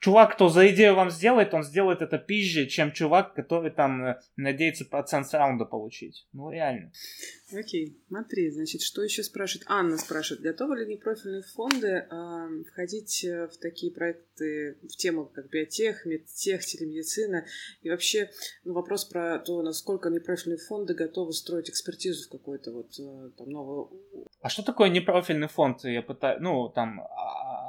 чувак, кто за идею вам сделает, он сделает это пизже, чем чувак, который там э, надеется процент раунда получить. Ну, реально. Окей, смотри, значит, что еще спрашивает? Анна спрашивает, готовы ли непрофильные фонды э, входить э, в такие проекты, в тему как биотех, медтех, телемедицина? И вообще, ну, вопрос про то, насколько непрофильные фонды готовы строить экспертизу в какой-то вот э, там новый... А что такое непрофильный фонд? Я пытаюсь, ну, там,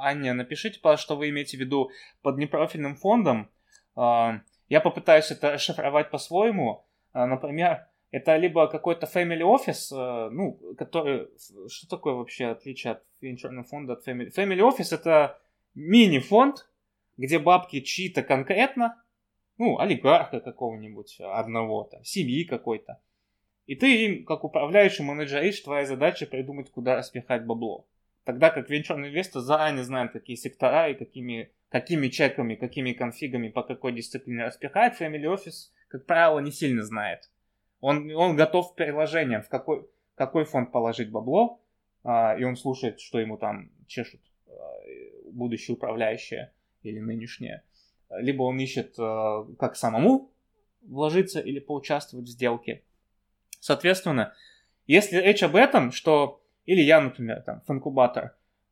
Аня, напишите, пожалуйста, что вы имеете в виду под непрофильным фондом. А, я попытаюсь это шифровать по-своему. А, например, это либо какой-то family office, а, ну, который... Что такое вообще отличие от венчурного фонда от family? Family office это мини-фонд, где бабки чьи-то конкретно, ну, олигарха какого-нибудь одного, там, семьи какой-то. И ты им, как управляющий менеджеришь, твоя задача придумать, куда распихать бабло. Тогда как венчурный инвестор заранее знает, какие сектора и какими, какими чеками, какими конфигами, по какой дисциплине распихать, Family Office, как правило, не сильно знает. Он, он готов приложением, в какой, какой фонд положить бабло, а, и он слушает, что ему там чешут а, будущие управляющие или нынешние. Либо он ищет, а, как самому вложиться или поучаствовать в сделке. Соответственно, если речь об этом, что или я, например, там.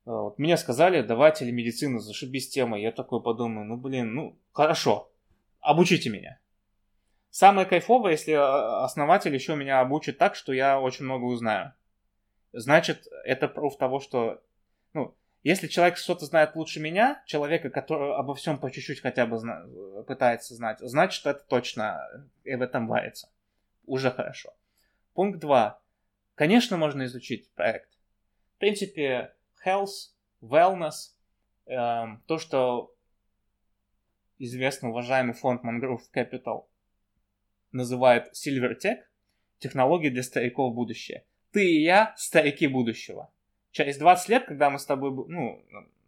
Э, вот, мне сказали, давай телемедицину, зашибись тема. Я такой подумаю, ну, блин, ну, хорошо, обучите меня. Самое кайфовое, если э, основатель еще меня обучит так, что я очень много узнаю. Значит, это пруф того, что, ну, если человек что-то знает лучше меня, человека, который обо всем по чуть-чуть хотя бы зна- пытается знать, значит, это точно и в этом варится. Уже хорошо. Пункт 2. Конечно, можно изучить проект. В принципе, health, wellness, эм, то, что известный уважаемый фонд Mangrove Capital называет Silver Tech, технологии для стариков будущее. Ты и я старики будущего. Через 20 лет, когда мы с тобой, ну,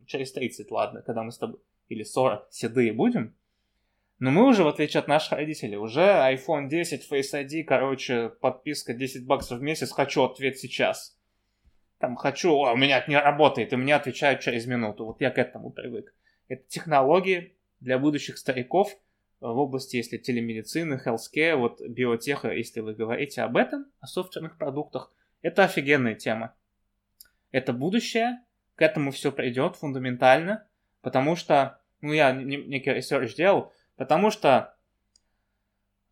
через 30, ладно, когда мы с тобой, или 40, седые будем, но мы уже, в отличие от наших родителей, уже iPhone 10, Face ID, короче, подписка 10 баксов в месяц, хочу ответ сейчас. Там хочу, о, у меня это не работает, и мне отвечают через минуту. Вот я к этому привык. Это технологии для будущих стариков в области, если телемедицины, healthcare, вот биотеха, если вы говорите об этом, о софтверных продуктах, это офигенная тема. Это будущее, к этому все придет фундаментально, потому что, ну, я некий research делал, Потому что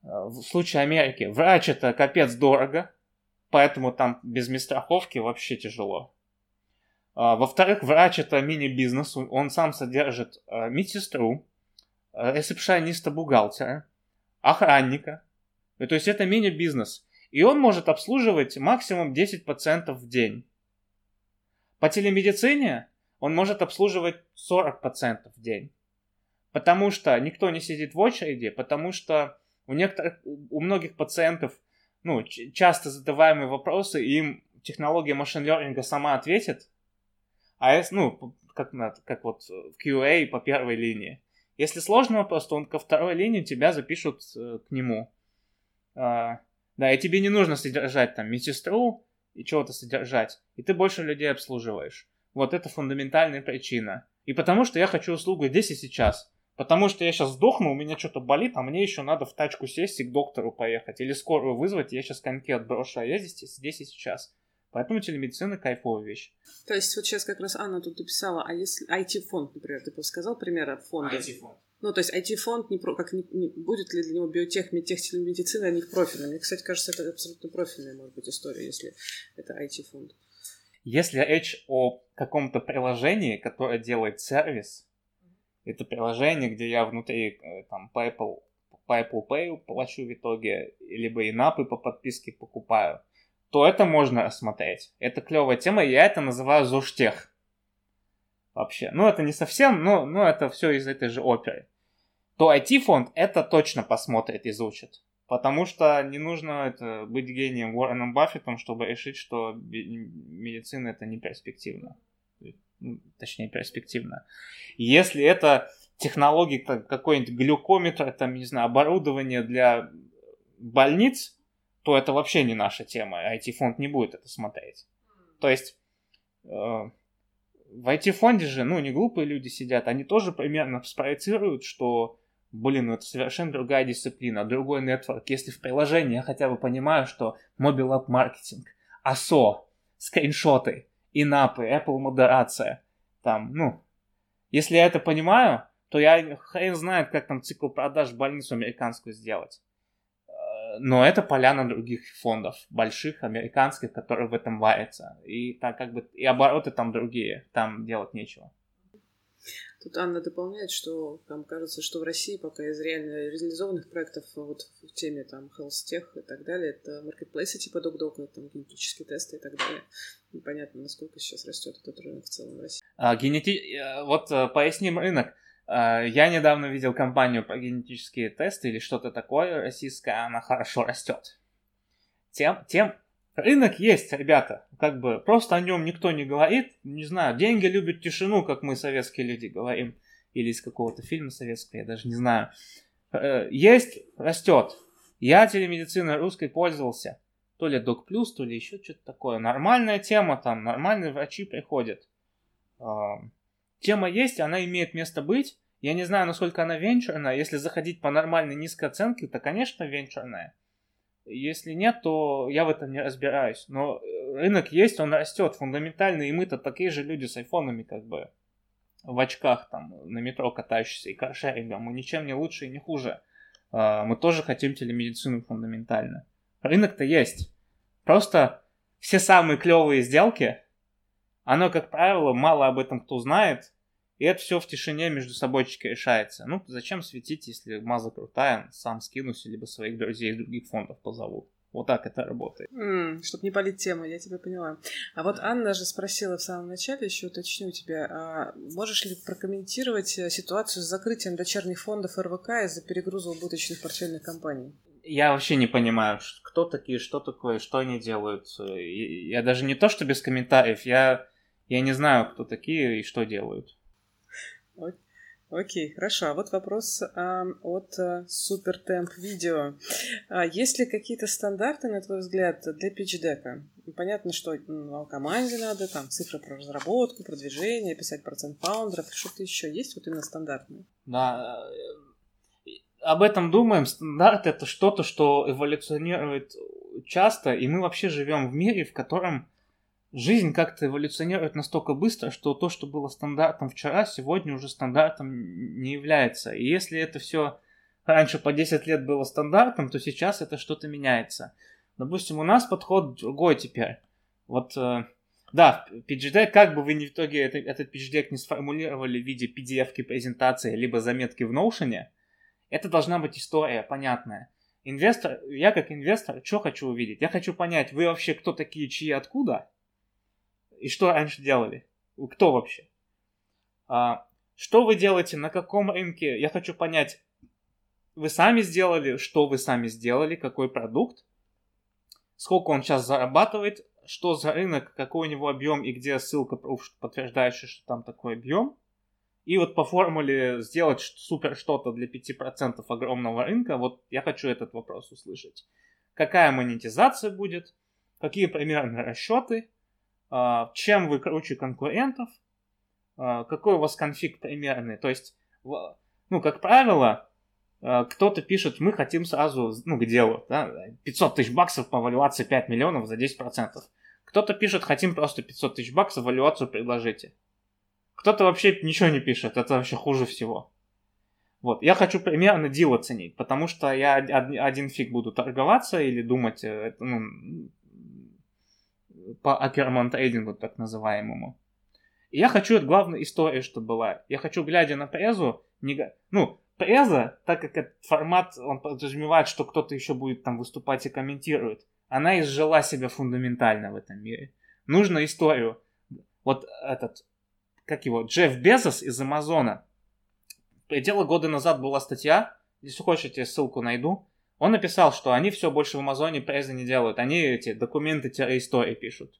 э, в случае Америки врач это капец дорого, поэтому там без страховки вообще тяжело. А, во-вторых, врач это мини-бизнес, он сам содержит э, медсестру, э, ресепшиониста-бухгалтера, охранника. То есть это мини-бизнес. И он может обслуживать максимум 10% в день. По телемедицине он может обслуживать 40% в день. Потому что никто не сидит в очереди, потому что у некоторых, у многих пациентов, ну, часто задаваемые вопросы, им технология машин learning сама ответит, а если, ну, как, как вот в QA по первой линии. Если сложный вопрос, то он ко второй линии тебя запишут э, к нему. А, да, и тебе не нужно содержать там медсестру и чего-то содержать, и ты больше людей обслуживаешь. Вот это фундаментальная причина. И потому что я хочу услугу здесь и сейчас. Потому что я сейчас сдохну, у меня что-то болит, а мне еще надо в тачку сесть и к доктору поехать. Или скорую вызвать, я сейчас коньки отброшу, а я здесь, здесь и сейчас. Поэтому телемедицина кайфовая вещь. То есть вот сейчас как раз Анна тут написала, а если IT-фонд, например, ты сказал пример фонда? IT-фонд. Ну, то есть IT-фонд, не про, как не, не, будет ли для него биотех, медтех, телемедицина, они профильные. Мне, кстати, кажется, это абсолютно профильная, может быть, история, если это IT-фонд. Если речь о каком-то приложении, которое делает сервис, это приложение, где я внутри э, там по Apple Pay плачу в итоге, либо инапы по подписке покупаю, то это можно рассмотреть. Это клевая тема, я это называю зоштех. Вообще. Ну, это не совсем, но, но это все из этой же оперы. То IT-фонд это точно посмотрит, изучит. Потому что не нужно это, быть гением Уорреном Баффетом, чтобы решить, что медицина это не перспективно. Ну, точнее, перспективно. Если это технологии, какой-нибудь глюкометр, там, не знаю, оборудование для больниц, то это вообще не наша тема. IT-фонд не будет это смотреть. То есть э, в IT-фонде же, ну, не глупые люди сидят, они тоже примерно спроецируют, что, блин, ну это совершенно другая дисциплина, другой нетворк. Если в приложении я хотя бы понимаю, что Mobile App маркетинг, ASO, скриншоты, инапы, Apple модерация, там, ну, если я это понимаю, то я хрен знает, как там цикл продаж в больницу американскую сделать но это поляна других фондов, больших, американских, которые в этом варятся. И так как бы и обороты там другие, там делать нечего. Тут Анна дополняет, что там кажется, что в России пока из реально реализованных проектов вот в теме там health tech и так далее, это маркетплейсы типа DocDoc, там генетические тесты и так далее. Непонятно, насколько сейчас растет этот рынок в целом в России. А, генети... Э, вот э, поясним рынок. А, я недавно видел компанию по генетические тесты или что-то такое российское, она хорошо растет. Тем, тем рынок есть, ребята, как бы просто о нем никто не говорит, не знаю, деньги любят тишину, как мы советские люди говорим, или из какого-то фильма советского, я даже не знаю. Э, есть, растет. Я телемедициной русской пользовался. То ли Док Плюс, то ли еще что-то такое. Нормальная тема там, нормальные врачи приходят. Тема есть, она имеет место быть. Я не знаю, насколько она венчурная. Если заходить по нормальной низкой оценке, то, конечно, венчурная. Если нет, то я в этом не разбираюсь. Но э, рынок есть, он растет фундаментально, и мы-то такие же люди с айфонами, как бы, в очках там на метро катающиеся и каршерингом. Мы ничем не лучше и не хуже. А, мы тоже хотим телемедицину фундаментально. Рынок-то есть. Просто все самые клевые сделки оно, как правило, мало об этом кто знает, и это все в тишине между собойчики решается. Ну, зачем светить, если маза крутая, сам скинусь, либо своих друзей из других фондов позову. Вот так это работает. Mm, чтобы не палить тему, я тебя поняла. А вот Анна же спросила в самом начале, еще уточню тебя, а можешь ли прокомментировать э, ситуацию с закрытием дочерних фондов РВК из-за перегруза убыточных портфельных компаний? Я вообще не понимаю, кто такие, что такое, что они делают. Я даже не то, что без комментариев, я я не знаю, кто такие и что делают. Окей, хорошо. А вот вопрос а, от а, Супертемп Видео. А, есть ли какие-то стандарты, на твой взгляд, для пичдека? Понятно, что ну, команде надо, там, цифры про разработку, продвижение, писать процент фаундеров, что-то еще есть вот именно стандартное? Да, э, об этом думаем. Стандарт — это что-то, что эволюционирует часто, и мы вообще живем в мире, в котором жизнь как-то эволюционирует настолько быстро, что то, что было стандартом вчера, сегодня уже стандартом не является. И если это все раньше по 10 лет было стандартом, то сейчас это что-то меняется. Допустим, у нас подход другой теперь. Вот, э, да, PG как бы вы в итоге это, этот PG не сформулировали в виде PDF-ки презентации, либо заметки в Notion, это должна быть история понятная. Инвестор, я как инвестор, что хочу увидеть? Я хочу понять, вы вообще кто такие, чьи, откуда, и что раньше делали? Кто вообще? А, что вы делаете, на каком рынке? Я хочу понять, вы сами сделали, что вы сами сделали, какой продукт, сколько он сейчас зарабатывает, что за рынок, какой у него объем и где ссылка, подтверждающая, что там такой объем. И вот по формуле сделать супер что-то для 5% огромного рынка, вот я хочу этот вопрос услышать. Какая монетизация будет, какие примерные расчеты, чем вы круче конкурентов, а, какой у вас конфиг примерный. То есть, ну, как правило, а, кто-то пишет, мы хотим сразу, ну, к делу, да, 500 тысяч баксов по валюации 5 миллионов за 10%. Кто-то пишет, хотим просто 500 тысяч баксов, валюацию предложите. Кто-то вообще ничего не пишет, это вообще хуже всего. Вот, я хочу примерно дил оценить, потому что я один фиг буду торговаться или думать, э, ну, по Акерман трейдингу так называемому. И я хочу, это главная история, что была. Я хочу, глядя на презу, не, ну, преза, так как этот формат, он подразумевает, что кто-то еще будет там выступать и комментирует, она изжила себя фундаментально в этом мире. Нужно историю. Вот этот, как его, Джефф Безос из Амазона. Пределы года назад была статья, если хотите, ссылку найду. Он написал, что они все больше в Амазоне презы не делают. Они эти документы-истории пишут.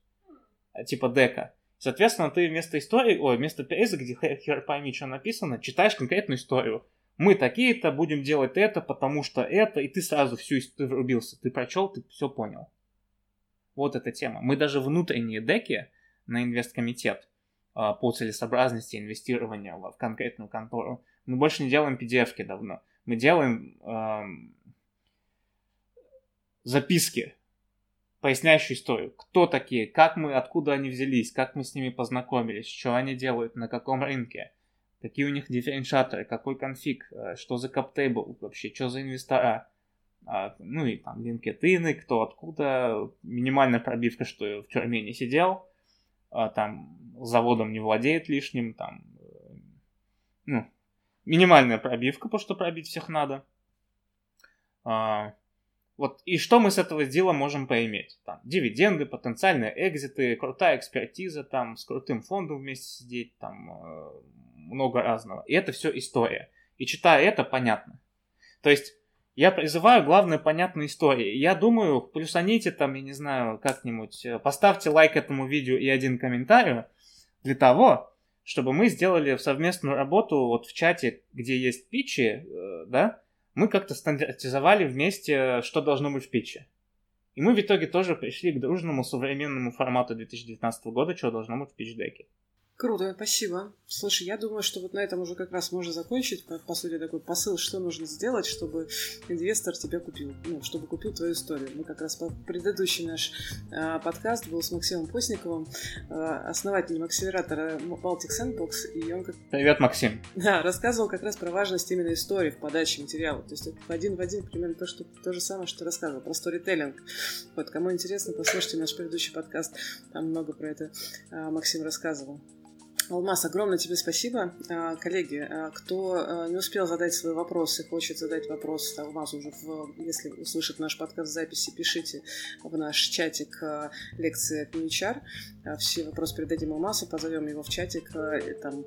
Типа дека. Соответственно, ты вместо истории, ой, вместо презы, где хер пойми, что написано, читаешь конкретную историю мы такие-то будем делать это, потому что это, и ты сразу всю ты врубился, ты прочел, ты все понял. Вот эта тема. Мы даже внутренние деки на инвесткомитет а, по целесообразности инвестирования в конкретную контору, мы больше не делаем PDF-ки давно. Мы делаем записки, поясняющие историю. Кто такие, как мы, откуда они взялись, как мы с ними познакомились, что они делают, на каком рынке какие у них дифференциаторы, какой конфиг, э, что за каптейбл вообще, что за инвестора, а, ну и там линкетины, кто откуда, минимальная пробивка, что в тюрьме не сидел, а, там заводом не владеет лишним, там, э, ну, минимальная пробивка, потому что пробить всех надо. Вот, и что мы с этого дела можем поиметь? Там, дивиденды, потенциальные экзиты, крутая экспертиза, там, с крутым фондом вместе сидеть, там, э, много разного. И это все история. И читая это, понятно. То есть, я призываю, главное, понятные истории. Я думаю, плюсаните там, я не знаю, как-нибудь, э, поставьте лайк этому видео и один комментарий для того, чтобы мы сделали совместную работу вот в чате, где есть питчи, э, да, мы как-то стандартизовали вместе, что должно быть в питче. И мы в итоге тоже пришли к дружному современному формату 2019 года, что должно быть в питч-деке. Круто, спасибо. Слушай, я думаю, что вот на этом уже как раз можно закончить. По, по сути, такой посыл, что нужно сделать, чтобы инвестор тебя купил, ну, чтобы купил твою историю. Мы как раз предыдущий наш э, подкаст был с Максимом Постниковым, э, основателем акселератора Baltic Sandbox, и он как... Привет, Максим. Да, рассказывал как раз про важность именно истории в подаче материала. То есть это один в один примерно то, что, то же самое, что рассказывал, про сторителлинг. Вот, кому интересно, послушайте наш предыдущий подкаст, там много про это э, Максим рассказывал. Алмаз, огромное тебе спасибо. А, коллеги, а, кто а, не успел задать свои вопросы, хочет задать вопрос Алмазу уже, в, если услышит наш подкаст в записи, пишите в наш чатик лекции от HR. Все вопросы передадим Алмазу, позовем его в чатик, там,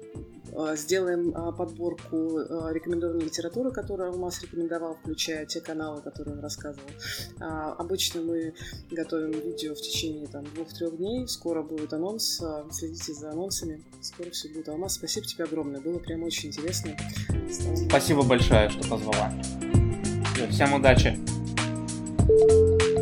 сделаем подборку рекомендованной литературы, которую Алмаз рекомендовал, включая те каналы, которые он рассказывал. Обычно мы готовим видео в течение там, двух-трех дней. Скоро будет анонс. Следите за анонсами скоро все будет. Алмаз, спасибо тебе огромное. Было прям очень интересно. Спасибо большое, что позвала. Всем удачи. thank you